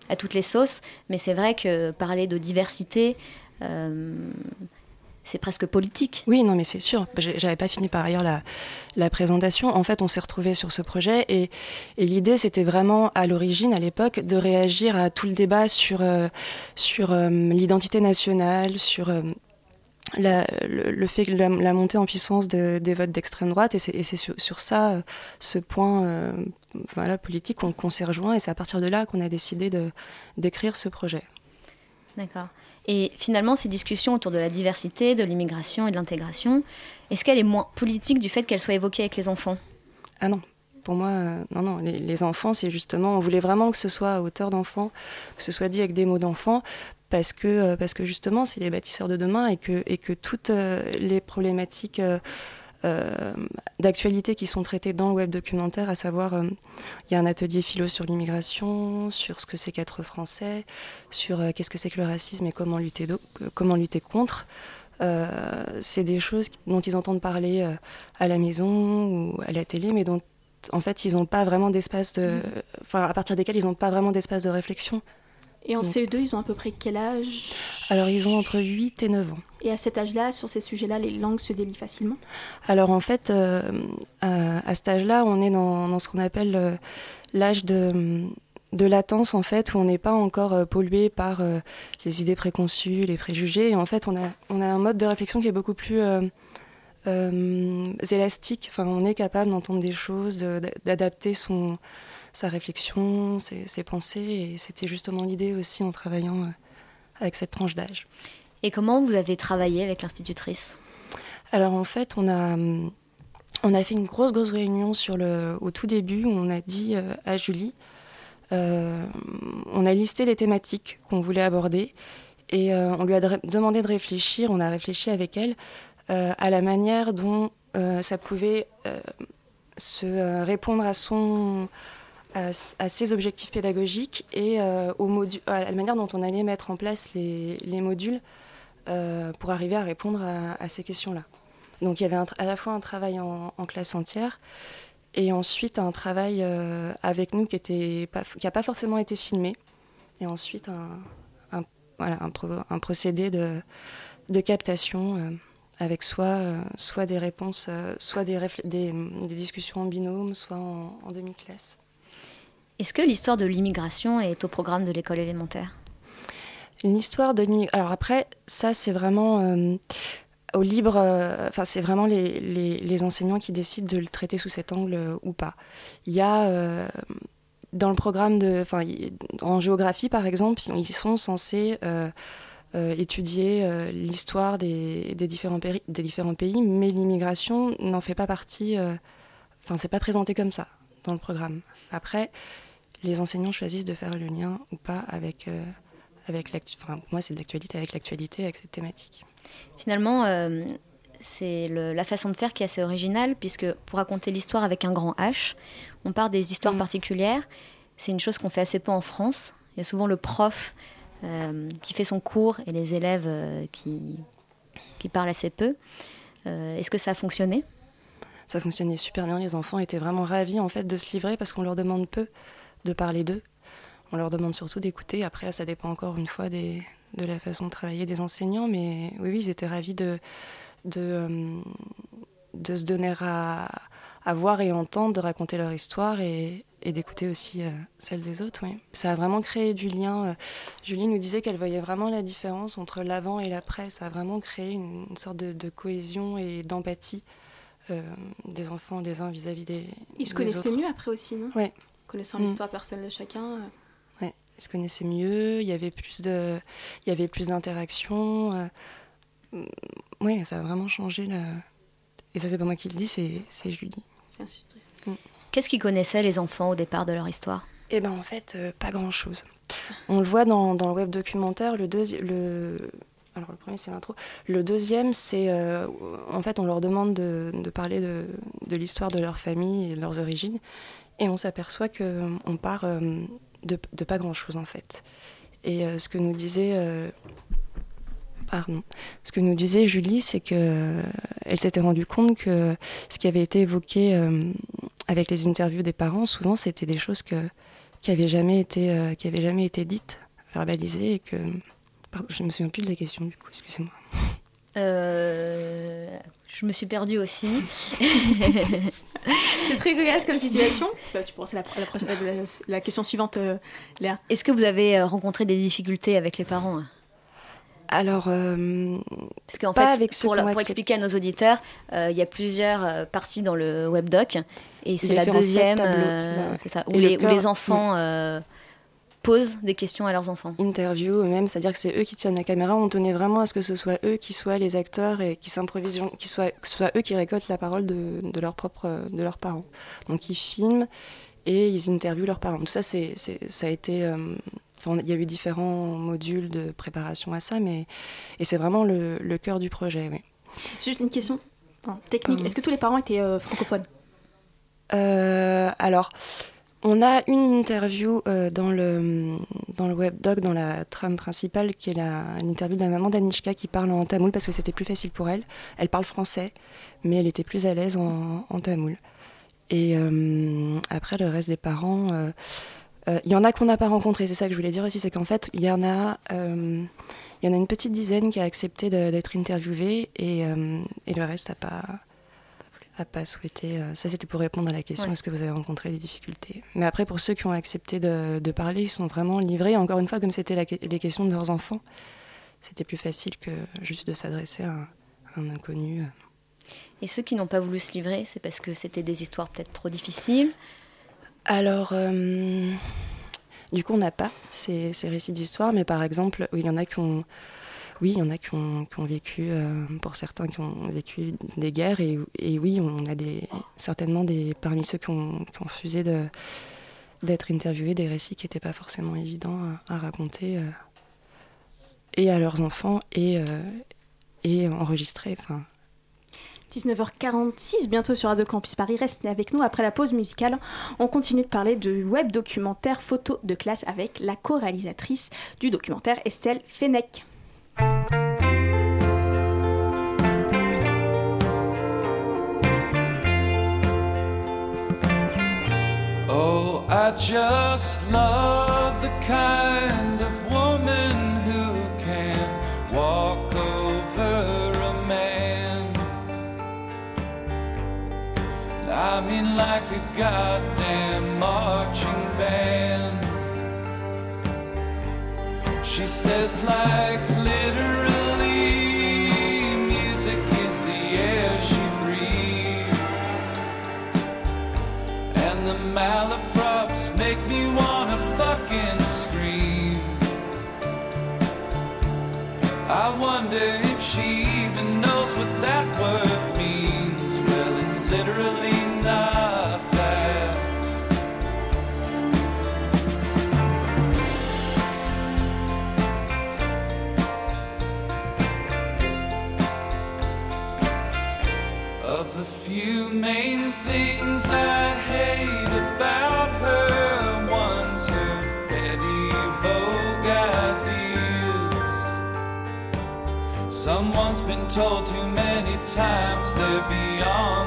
à toutes les sauces, mais c'est vrai que parler de diversité, euh, c'est presque politique. Oui, non, mais c'est sûr. J'avais pas fini par ailleurs la, la présentation. En fait, on s'est retrouvés sur ce projet et, et l'idée, c'était vraiment à l'origine, à l'époque, de réagir à tout le débat sur, euh, sur euh, l'identité nationale, sur euh, la, le, le fait que la, la montée en puissance de- des votes d'extrême droite. Et c'est sur, sur ça, ce point euh, voilà, politique, qu'on qu'on s'est rejoint. Et c'est à partir de là qu'on a décidé de- d'écrire ce projet. D'accord. Et finalement, ces discussions autour de la diversité, de l'immigration et de l'intégration, est-ce qu'elle est moins politique du fait qu'elle soit évoquée avec les enfants? Ah non, pour moi, euh, non, non, les, enfants, c'est justement, on voulait vraiment que ce soit à hauteur d'enfant, que ce soit dit avec des mots d'enfant, parce que, euh, justement, c'est les bâtisseurs de demain et que, et que toutes euh, les problématiques euh, euh, d'actualité qui sont traitées dans le web documentaire, à savoir, euh, il y a un atelier philo sur l'immigration, sur ce que c'est qu'être français, sur euh, qu'est-ce que c'est que le racisme et comment lutter, do- comment lutter contre. Euh, c'est des choses dont ils entendent parler euh, à la maison ou à la télé, mais dont en fait ils n'ont pas vraiment d'espace de, enfin à partir desquels ils n'ont pas vraiment d'espace de réflexion. Et en Donc- CE2, ils ont à peu près quel âge? Alors ils ont entre 8 et 9 ans. Et à cet âge-là, sur ces sujets-là, les langues se délient facilement? Alors en fait, euh, à, à cet âge-là, on est dans, dans ce qu'on appelle euh, l'âge de, de latence, en fait, où on n'est pas encore euh, pollué par euh, les idées préconçues, les préjugés. Et en fait, on a, on a un mode de réflexion qui est beaucoup plus euh, euh, élastique. Enfin, on est capable d'entendre des choses, de- d'adapter son sa réflexion, ses, ses pensées. Et c'était justement l'idée aussi en travaillant euh, avec cette tranche d'âge. Et comment vous avez travaillé avec l'institutrice? Alors en fait, on a, hum, on a fait une grosse, grosse réunion sur le, au tout début où on a dit euh, à Julie, euh, on a listé les thématiques qu'on voulait aborder et euh, on lui a demandé de réfléchir, on a réfléchi avec elle euh, à la manière dont euh, ça pouvait euh, se euh, répondre à son à, à ses objectifs pédagogiques et euh, à la manière dont on allait mettre en place les, les modules euh, pour arriver à répondre à, ces questions-là. Donc il y avait à la fois un travail en, classe entière et ensuite un travail euh, avec nous qui était pas, forcément été filmé et ensuite un, procédé de, captation avec soit, soit des réponses, soit des, discussions en binôme, soit en demi-classe. Est-ce que l'histoire de l'immigration est au programme de l'école élémentaire? Une histoire de l'immigration. Alors après, ça c'est vraiment euh, au libre. euh, Enfin, c'est vraiment les, enseignants qui décident de le traiter sous cet angle euh, ou pas. Il y a dans le programme de, enfin, en géographie par exemple, ils sont censés étudier l'histoire des, différents pays, mais l'immigration n'en fait pas partie. Enfin, c'est pas présenté comme ça dans le programme. Après, les enseignants choisissent de faire le lien ou pas avec. euh, avec l'actu- enfin, pour moi, c'est de l'actualité avec l'actualité, avec cette thématique. Finalement, euh, c'est la façon de faire qui est assez originale, puisque pour raconter l'histoire avec un grand H, on part des histoires particulières. C'est une chose qu'on fait assez peu en France. Il y a souvent le prof euh, qui fait son cours et les élèves qui, qui parlent assez peu. Est-ce que ça a fonctionné? Ça fonctionnait super bien. Les enfants étaient vraiment ravis en fait de se livrer parce qu'on leur demande peu de parler d'eux. On leur demande surtout d'écouter. Après, ça dépend encore une fois des, de la façon de travailler des enseignants, mais oui, oui, ils étaient ravis de, de, euh, de se donner à, à voir et entendre, de raconter leur histoire et, et d'écouter aussi euh, celle des autres. Oui. Ça a vraiment créé du lien. Euh, Julie nous disait qu'elle voyait vraiment la différence entre l'avant et l'après. Ça a vraiment créé une, une sorte de, de cohésion et d'empathie euh, des enfants des uns vis-à-vis des. Ils se des connaissaient autres. mieux après aussi, non? Ouais. Connaissant Mm. l'histoire personnelle de chacun. euh, Ouais, ils se connaissaient mieux, il y avait plus de, il y avait plus d'interactions. euh, mm, ouais, ça a vraiment changé. Là. Et ça, c'est pas moi qui le dis, c'est, c'est Julie. C'est institutrice. Qu'est-ce qu'ils connaissaient les enfants au départ de leur histoire? Eh ben en fait, euh, pas grand-chose. On le voit dans, dans le web documentaire. Le deuxième, le alors le premier c'est l'intro. Le deuxième c'est euh, en fait on leur demande de, de parler de, de l'histoire de leur famille et de leurs origines, et on s'aperçoit que on part euh, de, pas grand-chose en fait. Et euh, ce que nous disait euh, Pardon. Ce que nous disait Julie, c'est que euh, elle s'était rendue compte que ce qui avait été évoqué euh, avec les interviews des parents, souvent c'était des choses que, qui n'avaient jamais été, euh, qui jamais été dites, verbalisées, et que pardon, je me souviens plus de la question du coup, excusez-moi. Euh, Je me suis perdue aussi. C'est très cocasse comme situation. Bah, tu pourras, c'est la, la, prochaine- la- la question suivante, euh, Léa. Est-ce que vous avez euh, rencontré des difficultés avec les parents hein? Alors, euh, Parce qu'en pas fait, avec pour, la- expliquer à nos auditeurs, euh, il y a plusieurs parties dans le webdoc. Et c'est la deuxième, tableaux, euh, c'est ça, ouais. c'est ça, où le les, où cœur- les enfants euh, posent des questions à leurs enfants. interview eux-mêmes, c'est-à-dire que c'est eux qui tiennent la caméra. On tenait vraiment à ce que ce soit eux qui soient les acteurs et qui s'improvisent, qui soient, que ce soit eux qui récoltent la parole de, de leurs propres, de leurs parents. Donc ils filment et ils interviewent leurs parents. Tout ça, c'est, c'est- ça a été, euh, enfin, il y a eu différents modules de préparation à ça, mais et c'est vraiment le, le cœur du projet. Oui. Juste une question enfin, technique. Est-ce que tous les parents étaient euh, francophones? Euh, alors, on a une interview euh, dans, le, dans webdoc, dans la trame principale, qui est l'interview de la maman d'Anishka qui parle en tamoul parce que c'était plus facile pour elle. Elle parle français, mais elle était plus à l'aise en, tamoul. Et euh, après, le reste des parents, euh, il y en a qu'on n'a pas rencontré. C'est ça que je voulais dire aussi, c'est qu'en fait, il y en a. y en a une petite dizaine qui a accepté d'être interviewée et, et le reste n'a pas, a pas souhaité. euh, ça, c'était pour répondre à la question Ouais. est-ce que vous avez rencontré des difficultés? Mais après, pour ceux qui ont accepté de, de parler, ils sont vraiment livrés. Encore une fois, comme c'était les questions de leurs enfants, c'était plus facile que juste de s'adresser à, un- à un inconnu. Et ceux qui n'ont pas voulu se livrer, c'est parce que c'était des histoires peut-être trop difficiles? Alors, euh, du coup, on n'a pas ces, ces récits d'histoire, mais par exemple, il y en a qui ont, oui, il y en a qui ont, vécu, euh, pour certains, qui ont vécu des guerres, et, oui, on a certainement des, parmi ceux qui ont, refusé d'être interviewés, des récits qui n'étaient pas forcément évidents à, raconter, euh, et à leurs enfants, et, euh. Enfin, 19h46, bientôt sur Radio Campus Paris. Restez avec nous après la pause musicale. On continue de parler de web documentaire photo de classe avec la co-réalisatrice du documentaire Estelle Fennec. Oh, I just love the kind of woman who can walk over a man. I mean, like a goddamn marching band. She says, like literally, music is the air she breathes. And the malaprops make me wanna fucking scream. I wonder if she told too many times they're beyond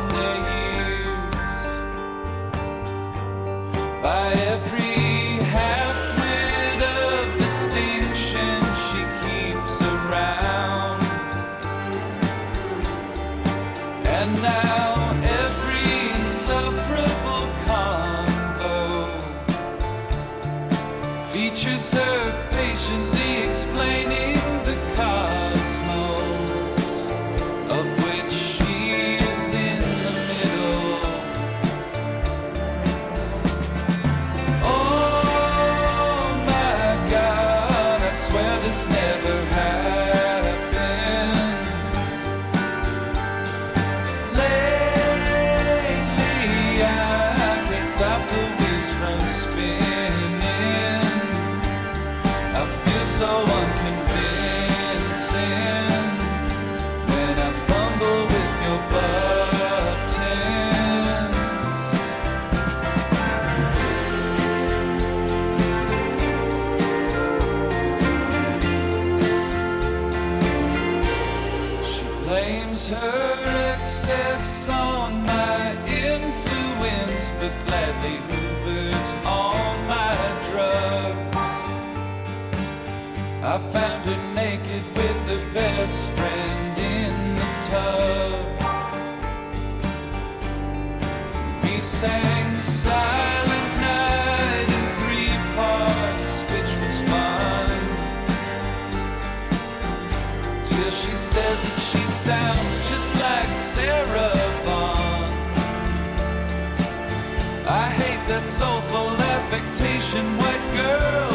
hands, but gladly hoovers all my drugs. I found her naked with the best friend in the tub. We sang silent. That soulful affectation white girls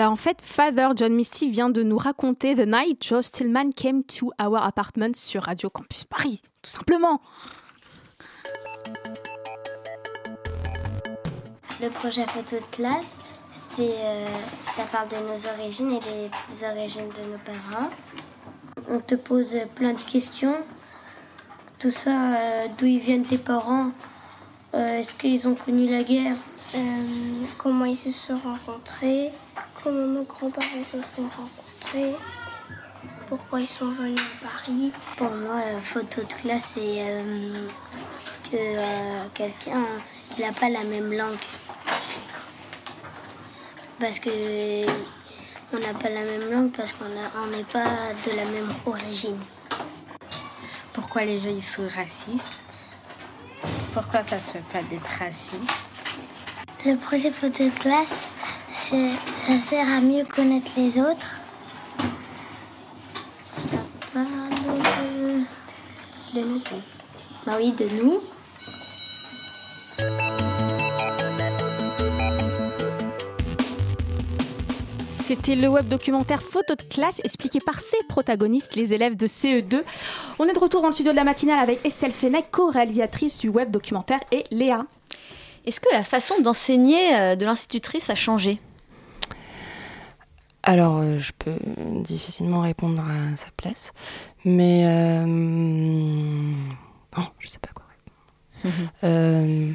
Alors en fait, Father John Misty vient de nous raconter The Night Joe Stillman Came to Our Apartment sur Radio Campus Paris, tout simplement. Le projet photo de classe, c'est, euh, ça parle de nos origines et des origines de nos parents. On te pose plein de questions. Tout ça, euh, d'où ils viennent tes parents, euh, est-ce qu'ils ont connu la guerre, comment ils se sont rencontrés, comment nos grands-parents se sont rencontrés, pourquoi ils sont venus à Paris. Pour moi, euh, photo de classe, c'est euh, que euh, quelqu'un n'a pas la même langue. Parce que on n'a pas la même langue parce qu'on n'est pas de la même origine. Pourquoi les gens ils sont racistes? Pourquoi ça se fait pas d'être raciste? Le projet photo de classe, ça sert à mieux connaître les autres. Ça parle de, de nous. Bah oui, de nous. C'était le web documentaire Photo de classe expliqué par ses protagonistes, les élèves de CE2. On est de retour dans le studio de la matinale avec Estelle Fenech, co-réalisatrice du web documentaire, et Léa. Est-ce que la façon d'enseigner euh, de l'institutrice a changé? Alors, euh, je peux difficilement répondre à sa place, mais euh, bon, je sais pas quoi répondre. Euh,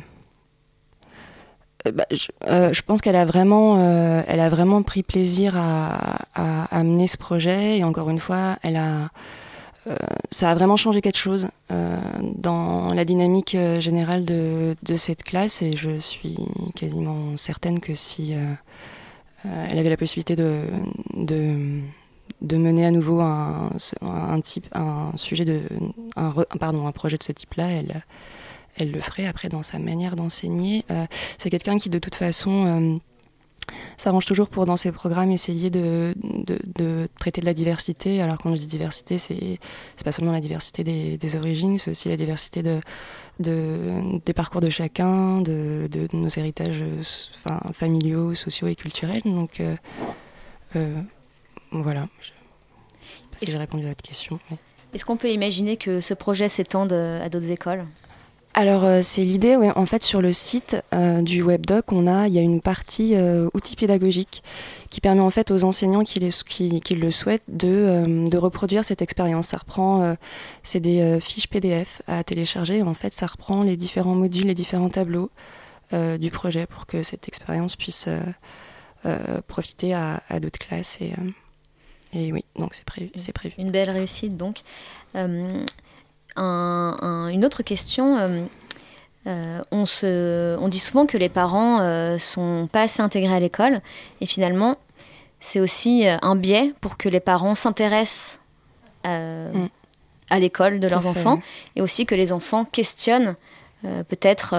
euh, bah, je, euh, je pense qu'elle a vraiment, elle a vraiment pris plaisir à, à, à mener ce projet et encore une fois, elle a, ça a vraiment changé quelque chose dans la dynamique générale de, de cette classe et je suis quasiment certaine que si elle avait la possibilité de, de, de mener à nouveau un, un, type, un sujet de, un, pardon, un projet de ce type-là, elle, elle le ferait après dans sa manière d'enseigner. Euh, c'est quelqu'un qui de toute façon euh, s'arrange toujours pour dans ses programmes essayer de, de, de traiter de la diversité. Alors quand je dis diversité, c'est pas seulement la diversité des, des origines, c'est aussi la diversité de, de, des parcours de chacun, de, de nos héritages enfin, familiaux, sociaux et culturels. Donc euh, euh, voilà. Je sais pas si j'ai répondu à votre question. mais- Est-ce qu'on peut imaginer que ce projet s'étende euh, à d'autres écoles? Alors euh, c'est l'idée, ouais. en fait sur le site euh, du webdoc, on a, il y a une partie euh, outils pédagogiques qui permet en fait aux enseignants qui, les, qui, qui le souhaitent de, euh, de reproduire cette expérience. Ça reprend, euh, c'est des euh, fiches PDF à télécharger. En fait, ça reprend les différents modules, les différents tableaux euh, du projet pour que cette expérience puisse euh, euh, profiter à, à d'autres classes. Et, euh, et oui, donc c'est prévu. C'est prévu. Une belle réussite donc. Euh, un- un- une autre question. euh, euh, on, se, on dit souvent que les parents euh, sont pas assez intégrés à l'école et finalement c'est aussi euh, un biais pour que les parents s'intéressent Mm. à l'école de leurs enfants et aussi que les enfants questionnent euh, peut-être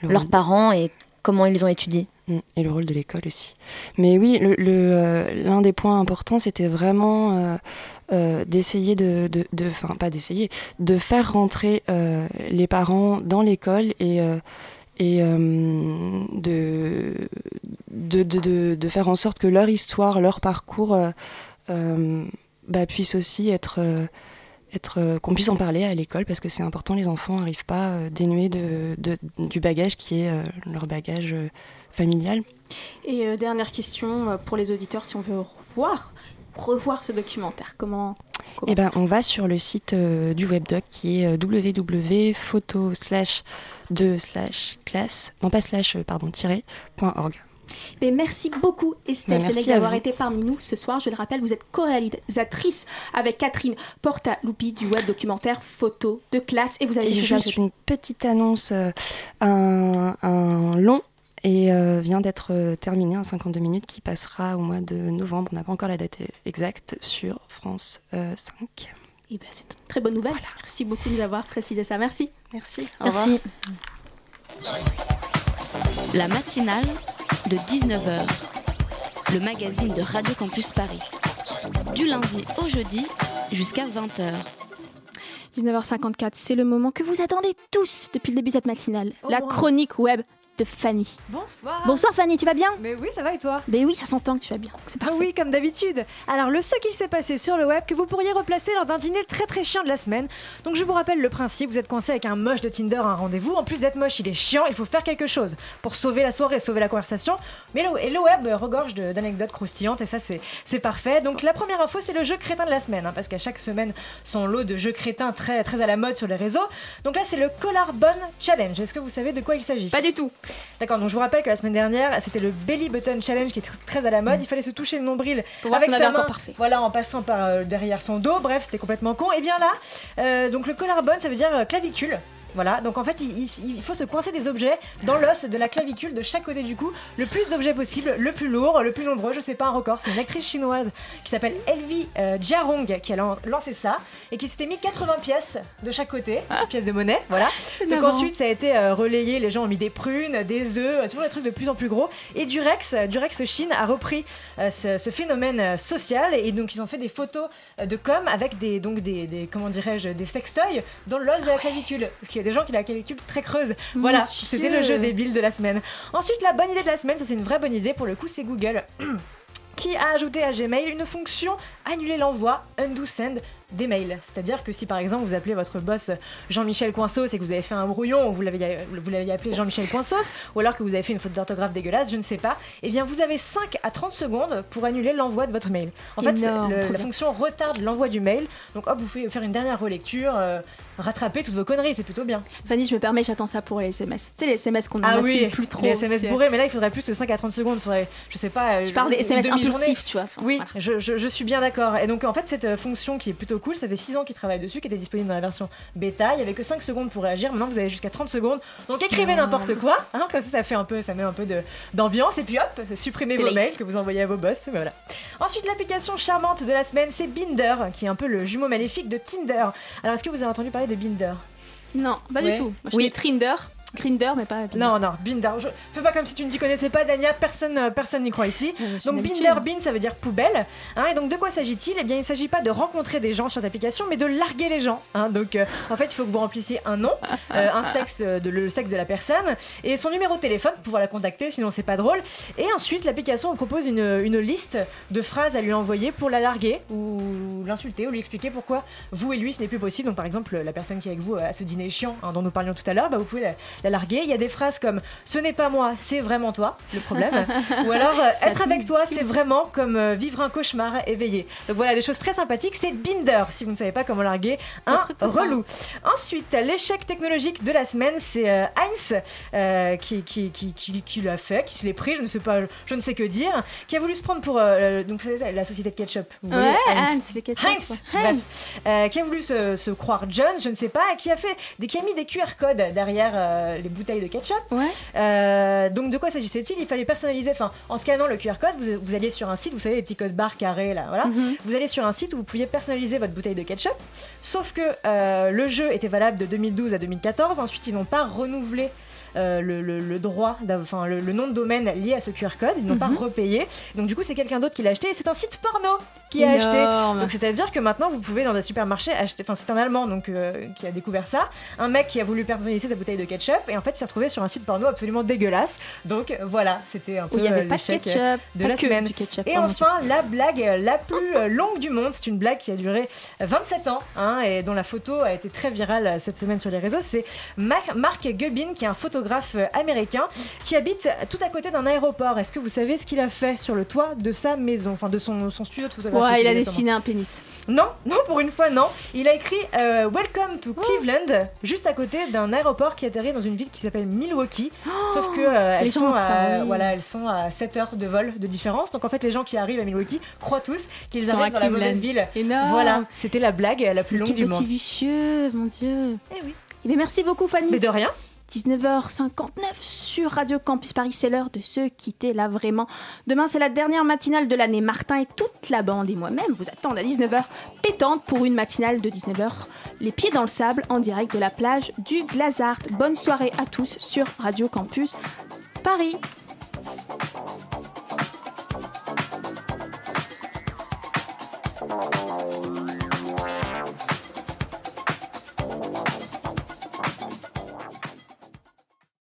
Le leurs parents et comment ils ont étudié. Mm, Et le rôle de l'école aussi. Mais oui, le- le, l'un des points importants, c'était vraiment euh, d'essayer de, de, pas d'essayer, de faire rentrer euh, les parents dans l'école et euh, et de, de, de, de, faire en sorte que leur histoire, leur parcours bah, puisse aussi être être qu'on puisse en parler à l'école parce que c'est important. Les enfants n'arrivent pas dénués de, du bagage qui est leur bagage familial. Et dernière question pour les auditeurs, si on veut voir revoir ce documentaire Comment, comment Eh ben, on va sur le site euh, du webdoc qui est euh, www.photo slash 2 slash classe, non pas slash, euh, pardon, tiré, point org. Mais merci beaucoup Estelle à d'avoir été parmi nous ce soir. Je le rappelle, vous êtes co-réalisatrice avec Catherine Porta-Lupi du web documentaire Photo de classe et vous avez Et juste une petite annonce, euh, un, un long et euh, vient d'être euh, terminé, un 52 minutes qui passera au mois de novembre, on n'a pas encore la date exacte, sur France euh, 5. Eh ben, c'est une très bonne nouvelle. Merci beaucoup de nous avoir précisé ça. Merci. Merci. Au revoir. Merci. La matinale de 19h, le magazine de Radio Campus Paris. Du lundi au jeudi jusqu'à 20h. 19h54, c'est le moment que vous attendez tous depuis le début de cette matinale. la chronique web de Fanny. Bonsoir. Bonsoir Fanny, tu vas bien? Mais oui, ça va et toi? Mais oui, ça s'entend que tu vas bien. C'est Ah parfait. oui, comme d'habitude. Alors, le ce qu'il s'est passé sur le web que vous pourriez replacer lors d'un dîner très très chiant de la semaine. Donc, je vous rappelle le principe vous êtes coincé avec un moche de Tinder à un rendez-vous. En plus d'être moche, il est chiant, il faut faire quelque chose pour sauver la soirée, sauver la conversation. Mais le, et le web regorge de- d'anecdotes croustillantes et ça, c'est c'est parfait. Donc, la première info, c'est le jeu crétin de la semaine. hein, parce qu'à chaque semaine, son lot de jeux crétins très, très à la mode sur les réseaux. Donc là, c'est le Collarbone Challenge. Est-ce que vous savez de quoi il s'agit? Pas du tout. D'accord, donc je vous rappelle que la semaine dernière, c'était le Belly Button Challenge qui est tr- très à la mode. Il fallait se toucher le nombril Pour voir avec sa main, parfait. voilà, en passant par euh, derrière son dos. Bref, c'était complètement con. Et bien là, euh, donc le collarbone, ça veut dire euh, clavicule. Voilà, donc en fait, il, faut se coincer des objets dans l'os de la clavicule de chaque côté du cou. Le plus d'objets possible, le plus lourd, le plus nombreux, je sais pas un record. C'est une actrice chinoise qui s'appelle Elvi euh, Jiarong qui a lan- lancé ça et qui s'était mis 80 pièces de chaque côté, pièces de monnaie, voilà. Donc marrant. ensuite, ça a été euh, relayé, les gens ont mis des prunes, des œufs, toujours des trucs de plus en plus gros. Et Durex, euh, Durex Chine a repris euh, ce, ce phénomène social et donc ils ont fait des photos de com avec des donc des, des- comment dirais-je des sextoys dans l'os de la clavicule qu'il y a des gens qui ont la clavicule très creuse. Voilà, c'était le jeu débile de la semaine. Ensuite, la bonne idée de la semaine, ça c'est une vraie bonne idée pour le coup, c'est Google. qui a ajouté à Gmail une fonction annuler l'envoi, undo send des mails. C'est-à-dire que si par exemple vous appelez votre boss Jean-Michel Coinsos et que vous avez fait un brouillon ou vous l'avez vous l'avez appelé Jean-Michel Coinsos ou alors que vous avez fait une faute d'orthographe dégueulasse, je ne sais pas, eh bien vous avez 5 à 30 secondes pour annuler l'envoi de votre mail. En fait, le- la fonction retarde l'envoi du mail. Donc hop, vous pouvez faire une dernière relecture, euh, rattraper toutes vos conneries, c'est plutôt bien. Fanny, je me permets, j'attends ça pour les SMS. Tu sais, les SMS qu'on Ah oui, plus trop. les SMS bourrés, mais là il faudrait plus de 5 à 30 secondes. Faudrait, je sais pas. euh, Je parle des SMS impulsifs, tu vois. Enfin, Oui, je, je- je suis bien d'accord. Et donc en fait cette euh, fonction qui est plutôt cool, ça fait 6 ans qu'ils travaillent dessus, qui était disponible dans la version bêta. Il y avait que 5 secondes pour réagir. Maintenant vous avez jusqu'à 30 secondes. Donc écrivez Non. n'importe quoi. hein, comme ça ça fait un peu, ça met un peu d'ambiance. Et puis hop, supprimez vos mails que vous envoyez à vos boss. Voilà. Ensuite l'application charmante de la semaine, c'est Binder, qui est un peu le jumeau maléfique de Tinder. Alors est-ce que vous avez entendu parler de Binder Non, pas Ouais. du tout. Moi, je oui. Trinder, Grinder, mais pas. Non, non, Binder. Je... Fais pas comme si tu ne t'y connaissais pas, Dania. Personne euh, personne n'y croit ici. Donc, d'habitude. Binder, bin, ça veut dire poubelle. Hein, et donc, de quoi s'agit-il? Eh bien, il ne s'agit pas de rencontrer des gens sur cette application, mais de larguer les gens. hein. Donc, euh, en fait, il faut que vous remplissiez un nom, euh, un sexe, euh, de, le sexe de la personne, et son numéro de téléphone pour pouvoir la contacter, sinon c'est pas drôle. Et ensuite, l'application vous propose une, une liste de phrases à lui envoyer pour la larguer, ou l'insulter, ou lui expliquer pourquoi vous et lui ce n'est plus possible. Donc, par exemple, la personne qui est avec vous à ce dîner chiant hein, dont nous parlions tout à l'heure, bah, vous pouvez la, la larguer. Il y a des phrases comme Ce n'est pas moi, c'est vraiment toi, le problème. ou alors euh, Être avec toi, c'est vraiment comme euh, vivre un cauchemar éveillé. Donc voilà, des choses très sympathiques. C'est Binder, si vous ne savez pas comment larguer un relou. Ensuite, l'échec technologique de la semaine, c'est euh, Heinz qui, qui, qui, qui, qui l'a fait, qui se l'est pris, je ne sais pas, je ne sais que dire, qui a voulu se prendre pour donc la société de ketchup. Ouais, Heinz. Heinz, les ketchup, Heinz, ouais. bref. Heinz. Qui a voulu se, croire Jones, je ne sais pas, et qui a fait, qui a mis des QR codes derrière euh, les bouteilles de ketchup. Euh, donc de quoi s'agissait-il? Il fallait personnaliser, enfin en scannant le QR code, vous, vous alliez sur un site, vous savez les petits codes barres carrés là, voilà. Mhm. Vous allez sur un site où vous pouviez personnaliser votre bouteille de ketchup. Sauf que euh, le jeu était valable de 2012 à 2014. Ensuite, ils n'ont pas renouvelé. Euh, le, le- le droit, enfin le, le nom de domaine lié à ce QR code, ils n'ont pas Mhm. repayé. Donc du coup, c'est quelqu'un d'autre qui l'a acheté et c'est un site porno qui a acheté. Donc c'est-à-dire que maintenant, vous pouvez dans des supermarchés acheter. Enfin, c'est un Allemand donc euh, qui a découvert ça. Un mec qui a voulu personnaliser sa bouteille de ketchup. et en fait il s'est retrouvé sur un site porno absolument dégueulasse. Donc voilà, c'était un peu il y avait euh, pas de ketchup, de pas la semaine. ketchup, et enfin la blague la plus longue du monde, c'est une blague qui a duré 27 ans hein, et dont la photo a été très virale cette semaine sur les réseaux. C'est Mark, Mark Gubbin qui est un photographe euh, américain qui habite tout à côté d'un aéroport. Est-ce que vous savez ce qu'il a fait sur le toit de sa maison, enfin de son, son studio de photographie Ouais, il a dessiné un pénis. non, non, pour une fois, non. Il a écrit euh, Welcome to Cleveland, juste à côté d'un aéroport qui atterrit dans une ville qui s'appelle Milwaukee. Sauf que euh, les elles, sont à, oui. voilà, elles sont à 7 heures de vol de différence. Donc en fait, les gens qui arrivent à Milwaukee croient tous qu'ils arrivent dans la Cleveland. mauvaise ville. Énorme. Voilà, c'était la blague la plus longue du petit monde. vicieux, mon Dieu. Eh oui. Eh bien, merci beaucoup, Fanny. Mais de rien. 19h59 sur Radio Campus Paris, c'est l'heure de se quitter là vraiment. Demain, c'est la dernière matinale de l'année. Martin et toute la bande et moi-même vous attendent à 19h pétante pour une matinale de 19h. Les pieds dans le sable en direct de la plage du Glazart. Bonne soirée à tous sur Radio Campus Paris.